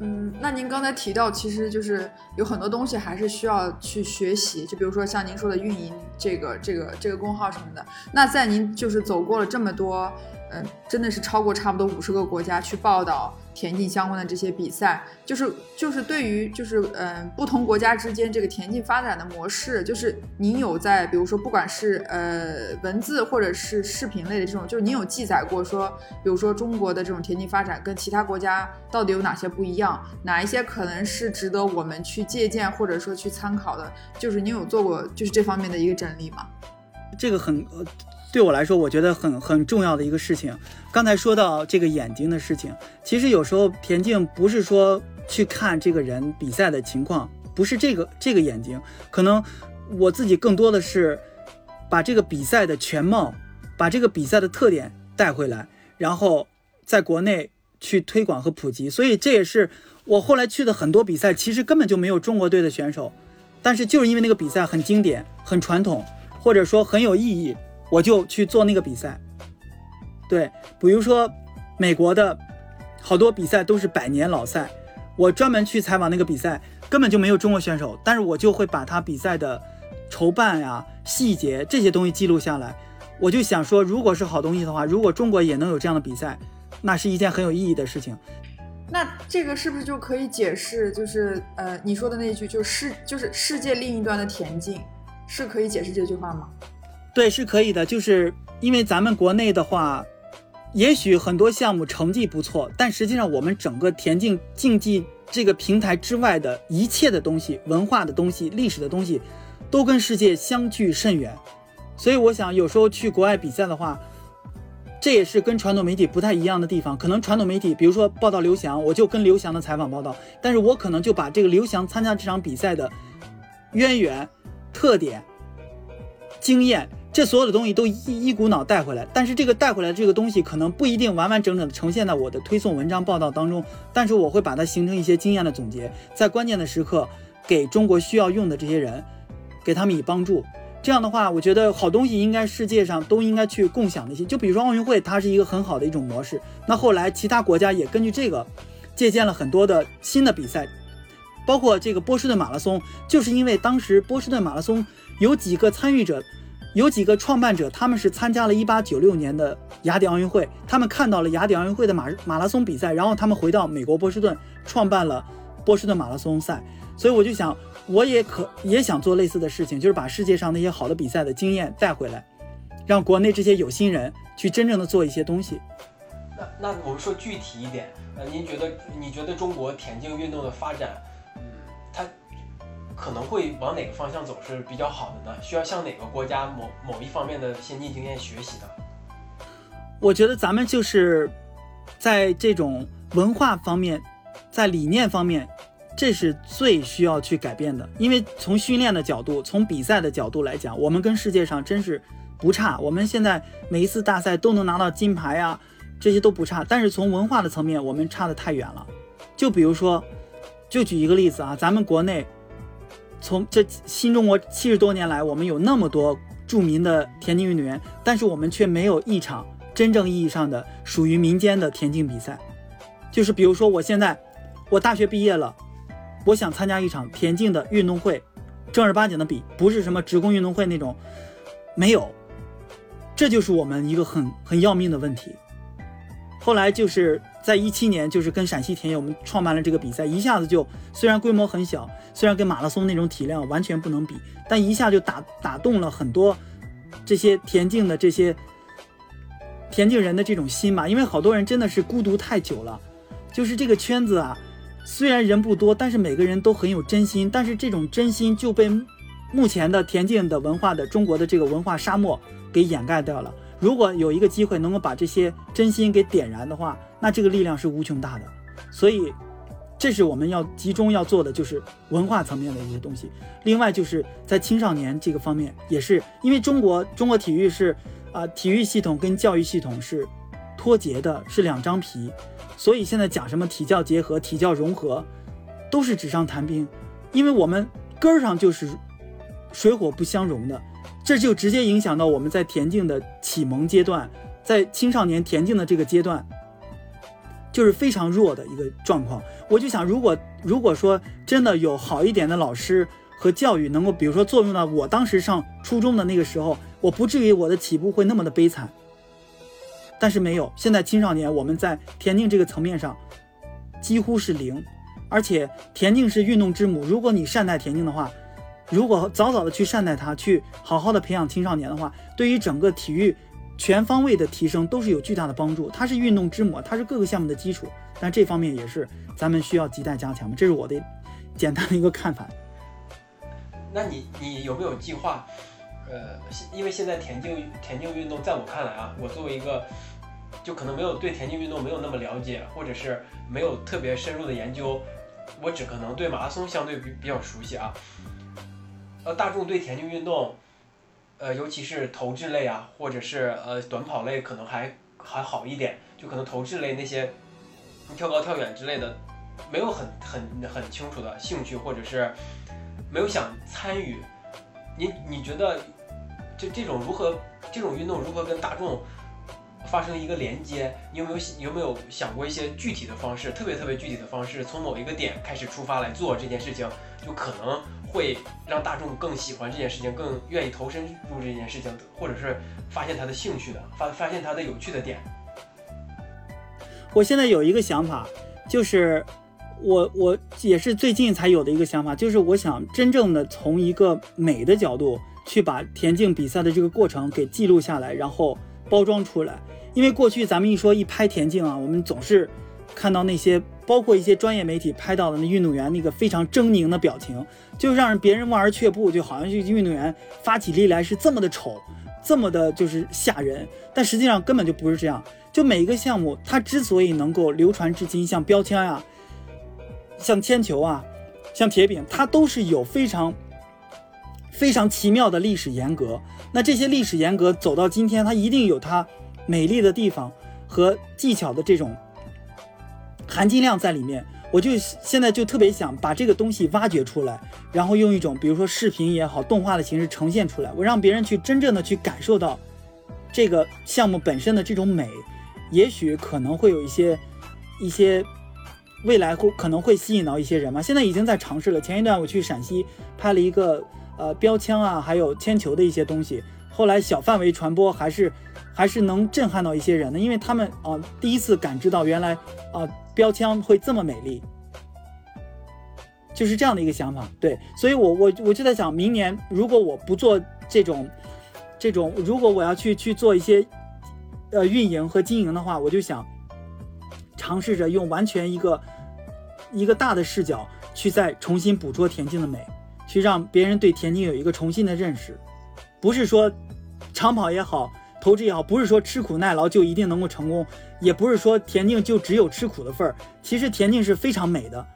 嗯，那您刚才提到，其实就是有很多东西还是需要去学习，就比如说像您说的运营这个这个这个工号什么的。那在您就是走过了这么多，嗯，真的是超过差不多五十个国家去报道田径相关的这些比赛，就是就是对于就是嗯不同国家之间这个田径发展的模式，就是您有在比如说不管是呃文字或者是视频类的这种，就是您有记载过说，比如说中国的这种田径发展跟其他国家到底有哪些不一样，哪一些可能是值得我们去借鉴或者说去参考的，就是您有做过就是这方面的一个整理吗？这个很呃，对我来说，我觉得很很重要的一个事情。刚才说到这个眼睛的事情，其实有时候田径不是说去看这个人比赛的情况，不是这个这个眼睛，可能我自己更多的是把这个比赛的全貌，把这个比赛的特点带回来，然后在国内去推广和普及。所以这也是我后来去的很多比赛，其实根本就没有中国队的选手，但是就是因为那个比赛很经典、很传统，或者说很有意义，我就去做那个比赛。对，比如说美国的好多比赛都是百年老赛，我专门去采访那个比赛，根本就没有中国选手，但是我就会把他比赛的筹办呀、细节这些东西记录下来。我就想说，如果是好东西的话，如果中国也能有这样的比赛，那是一件很有意义的事情。那这个是不是就可以解释，就是呃你说的那句，就是世就是世界另一端的田径，是可以解释这句话吗？对，是可以的，就是因为咱们国内的话，也许很多项目成绩不错，但实际上我们整个田径竞技这个平台之外的一切的东西、文化的东西、历史的东西，都跟世界相距甚远。所以我想，有时候去国外比赛的话，这也是跟传统媒体不太一样的地方。可能传统媒体，比如说报道刘翔，我就跟刘翔的采访报道，但是我可能就把这个刘翔参加这场比赛的渊源、特点、经验，这所有的东西都一一股脑带回来。但是这个带回来的这个东西，可能不一定完完整整的呈现在我的推送文章报道当中，但是我会把它形成一些经验的总结，在关键的时刻给中国需要用的这些人，给他们以帮助。这样的话，我觉得好东西应该世界上都应该去共享的一些。就比如说奥运会，它是一个很好的一种模式。那后来其他国家也根据这个，借鉴了很多的新的比赛，包括这个波士顿马拉松，就是因为当时波士顿马拉松有几个参与者，有几个创办者，他们是参加了1896年的雅典奥运会，他们看到了雅典奥运会的马马拉松比赛，然后他们回到美国波士顿创办了波士顿马拉松赛。所以我就想。我也可也想做类似的事情，就是把世界上那些好的比赛的经验带回来，让国内这些有心人去真正的做一些东西。那那我们说具体一点，呃，您觉得你觉得中国田径运动的发展，可能会往哪个方向走是比较好的呢？需要向哪个国家某某一方面的先进经验学习呢？我觉得咱们就是在这种文化方面，在理念方面，这是最需要去改变的。因为从训练的角度，从比赛的角度来讲，我们跟世界上真是不差。我们现在每一次大赛都能拿到金牌啊，这些都不差。但是从文化的层面，我们差得太远了。就比如说，就举一个例子啊，咱们国内从这新中国七十多年来，我们有那么多著名的田径运动员，但是我们却没有一场真正意义上的属于民间的田径比赛。就是比如说，我现在我大学毕业了，我想参加一场田径的运动会，正儿八经的比，不是什么职工运动会那种，没有。这就是我们一个很很要命的问题。后来就是在一七年，就是跟陕西田野我们创办了这个比赛，一下子就虽然规模很小，虽然跟马拉松那种体量完全不能比，但一下就打打动了很多这些田径的这些田径人的这种心吧。因为好多人真的是孤独太久了，就是这个圈子啊，虽然人不多，但是每个人都很有真心，但是这种真心就被目前的田径的文化的中国的这个文化沙漠给掩盖掉了。如果有一个机会能够把这些真心给点燃的话，那这个力量是无穷大的。所以，这是我们要集中要做的，就是文化层面的一些东西。另外，就是在青少年这个方面，也是因为中国中国体育是啊、体育系统跟教育系统是脱节的，是两张皮。所以现在讲什么体教结合、体教融合，都是纸上谈兵，因为我们根儿上就是水火不相容的。这就直接影响到我们在田径的启蒙阶段，在青少年田径的这个阶段，就是非常弱的一个状况。我就想，如果如果说真的有好一点的老师和教育，能够比如说作用到我当时上初中的那个时候，我不至于我的起步会那么的悲惨。但是没有，现在青少年我们在田径这个层面上几乎是零，而且田径是运动之母，如果你善待田径的话。如果早早的去善待它，去好好的培养青少年的话，对于整个体育全方位的提升都是有巨大的帮助。它是运动之母，它是各个项目的基础，但这方面也是咱们需要亟待加强的。这是我的简单的一个看法。那你你有没有计划？呃，因为现在田径田径运动，在我看来啊，我作为一个就可能没有对田径运动没有那么了解，或者是没有特别深入的研究，我只可能对马拉松相对比比较熟悉啊。呃，大众对田径运动，呃，尤其是投掷类啊，或者是呃短跑类，可能还还好一点，就可能投掷类那些跳高、跳远之类的，没有很很很清楚的兴趣，或者是没有想参与。你你觉得这这种如何这种运动如何跟大众发生一个连接？你有没有有没有想过一些具体的方式，特别特别具体的方式，从某一个点开始出发来做这件事情，就可能会让大众更喜欢这件事情，更愿意投身入这件事情，或者是发现他的兴趣的，发发现他的有趣的点。我现在有一个想法，就是我我也是最近才有的一个想法，就是我想真正的从一个美的角度去把田径比赛的这个过程给记录下来，然后包装出来。因为过去咱们一说一拍田径啊，我们总是看到那些包括一些专业媒体拍到的那运动员那个非常狰狞的表情，就让人别人望而却步，就好像这运动员发起力来是这么的丑，这么的就是吓人。但实际上根本就不是这样。就每一个项目，它之所以能够流传至今，像标枪呀、像铅球啊、像铁饼，它都是有非常非常奇妙的历史沿革。那这些历史沿革走到今天，它一定有它美丽的地方和技巧的这种含金量在里面。我就现在就特别想把这个东西挖掘出来，然后用一种比如说视频也好、动画的形式呈现出来，我让别人去真正的去感受到这个项目本身的这种美。也许可能会有一些一些未来会可能会吸引到一些人嘛。现在已经在尝试了。前一段我去陕西拍了一个呃标枪啊，还有铅球的一些东西，后来小范围传播还是还是能震撼到一些人的，因为他们啊、第一次感知到原来啊、标枪会这么美丽。就是这样的一个想法，对，所以我我我就在想，明年如果我不做这种这种，如果我要去去做一些呃运营和经营的话，我就想尝试着用完全一个一个大的视角去再重新捕捉田径的美，去让别人对田径有一个重新的认识。不是说长跑也好，投掷也好，不是说吃苦耐劳就一定能够成功，也不是说田径就只有吃苦的份儿。其实田径是非常美的。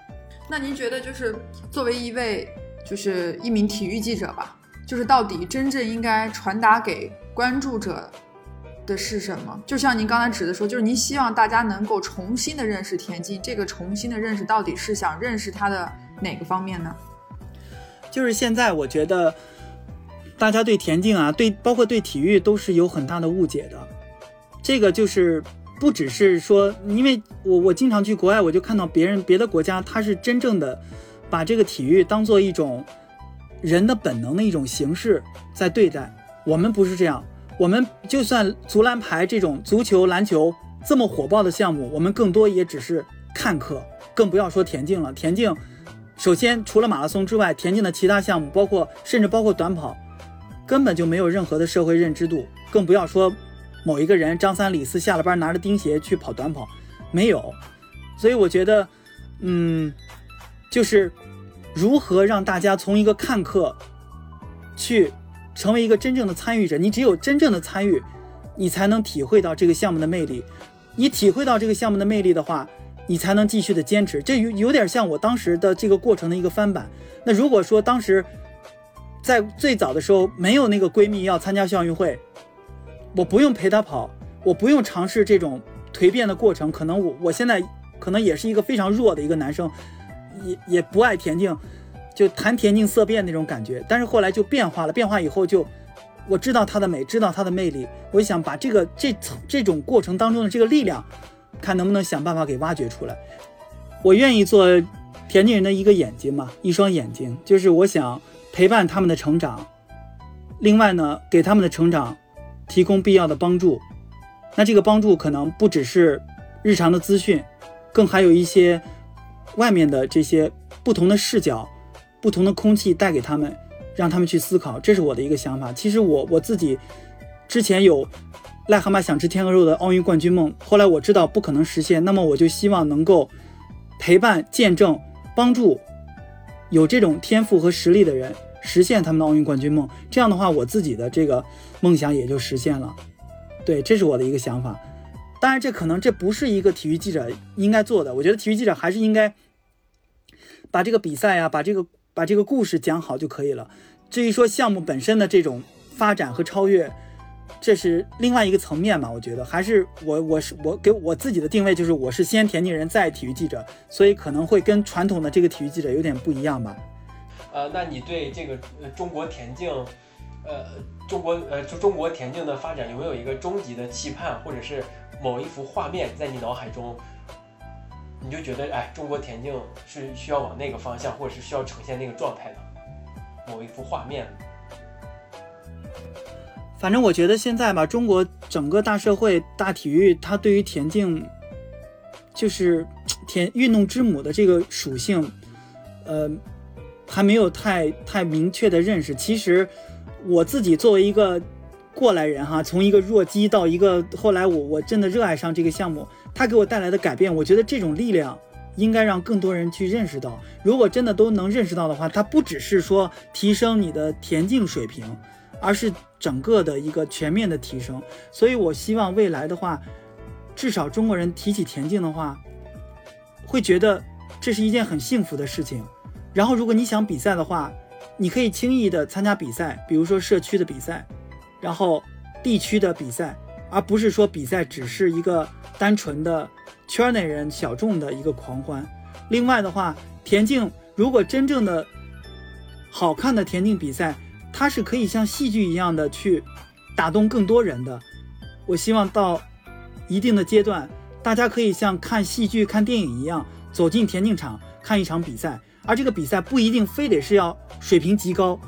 那您觉得，就是作为一位，就是一名体育记者吧，就是到底真正应该传达给关注者的是什么？就像您刚才指的说，就是您希望大家能够重新的认识田径，这个重新的认识到底是想认识它的哪个方面呢？就是现在，我觉得大家对田径啊，对包括对体育都是有很大的误解的。这个就是不只是说，因为我我经常去国外，我就看到别人别的国家，他是真正的把这个体育当做一种人的本能的一种形式在对待。我们不是这样，我们就算足篮排这种足球、篮球这么火爆的项目，我们更多也只是看客，更不要说田径了。田径首先除了马拉松之外，田径的其他项目，包括甚至包括短跑，根本就没有任何的社会认知度，更不要说某一个人张三李四下了班拿着钉鞋去跑短跑，没有。所以我觉得，嗯，就是如何让大家从一个看客去成为一个真正的参与者。你只有真正的参与，你才能体会到这个项目的魅力。你体会到这个项目的魅力的话，你才能继续的坚持。这有有点像我当时的这个过程的一个翻版。那如果说当时在最早的时候没有那个闺蜜要参加校运会，我不用陪她跑，我不用尝试这种蜕变的过程，可能我我现在可能也是一个非常弱的一个男生，也也不爱田径，就谈田径色变那种感觉。但是后来就变化了，变化以后就我知道它的美，知道它的魅力，我就想把这个这这种过程当中的这个力量，看能不能想办法给挖掘出来。我愿意做田径人的一个眼睛嘛，一双眼睛，就是我想陪伴他们的成长，另外呢，给他们的成长提供必要的帮助。那这个帮助可能不只是日常的资讯，更还有一些外面的这些不同的视角、不同的空气带给他们，让他们去思考。这是我的一个想法。其实我我自己之前有癞蛤蟆想吃天鹅肉的奥运冠军梦，后来我知道不可能实现，那么我就希望能够陪伴、见证、帮助有这种天赋和实力的人实现他们的奥运冠军梦。这样的话，我自己的这个梦想也就实现了。对，这是我的一个想法。当然，这可能这不是一个体育记者应该做的。我觉得体育记者还是应该把这个比赛呀、把这个把这个故事讲好就可以了。至于说项目本身的这种发展和超越，这是另外一个层面嘛。我觉得还是我我是我给我自己的定位就是我是先田径人再体育记者，所以可能会跟传统的这个体育记者有点不一样吧。呃，那你对这个呃中国田径，呃中国呃就中国田径的发展有没有一个终极的期盼，或者是某一幅画面在你脑海中，你就觉得哎，中国田径是需要往那个方向，或者是需要呈现那个状态的某一幅画面？反正我觉得现在吧，中国整个大社会、大体育，它对于田径，就是田 运动之母的这个属性，呃，还没有太太明确的认识。其实我自己作为一个过来人哈，从一个弱鸡到一个后来我我真的热爱上这个项目，它给我带来的改变，我觉得这种力量应该让更多人去认识到。如果真的都能认识到的话，它不只是说提升你的田径水平，而是整个的一个全面的提升。所以我希望未来的话，至少中国人提起田径的话，会觉得这是一件很幸福的事情。然后，如果你想比赛的话，你可以轻易的参加比赛，比如说社区的比赛，然后地区的比赛，而不是说比赛只是一个单纯的圈内人小众的一个狂欢。另外的话，田径如果真正的好看的田径比赛，它是可以像戏剧一样的去打动更多人的。我希望到一定的阶段，大家可以像看戏剧、看电影一样，走进田径场看一场比赛。而这个比赛不一定非得是要水平极高，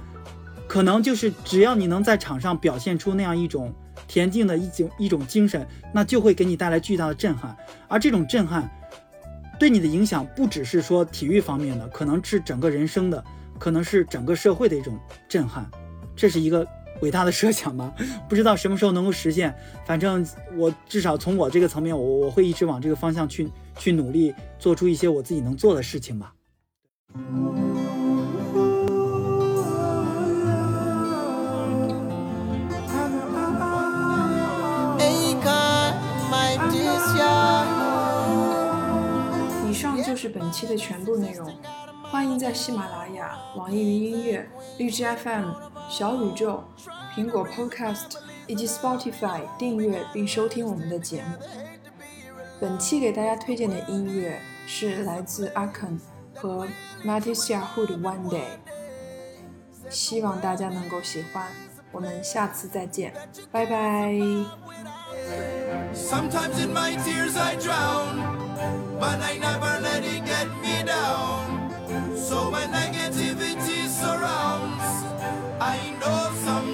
可能就是只要你能在场上表现出那样一种田径的一种一种精神，那就会给你带来巨大的震撼。而这种震撼对你的影响不只是说体育方面的，可能是整个人生的，可能是整个社会的一种震撼。这是一个伟大的设想吧，不知道什么时候能够实现。反正我至少从我这个层面，我我会一直往这个方向去去努力，做出一些我自己能做的事情吧。以上就是本期的全部内容，欢迎在喜马拉雅、网易云音乐、荔枝 FM、小宇宙、苹果 Podcast 以及 Spotify 订阅并收听我们的节目。本期给大家推荐的音乐是来自阿肯和 mattisiahood One Day，希望大家能够喜欢。我们下次再见，拜拜。Sometimes in my tears I drown, but I never So when negativity surrounds, I know some.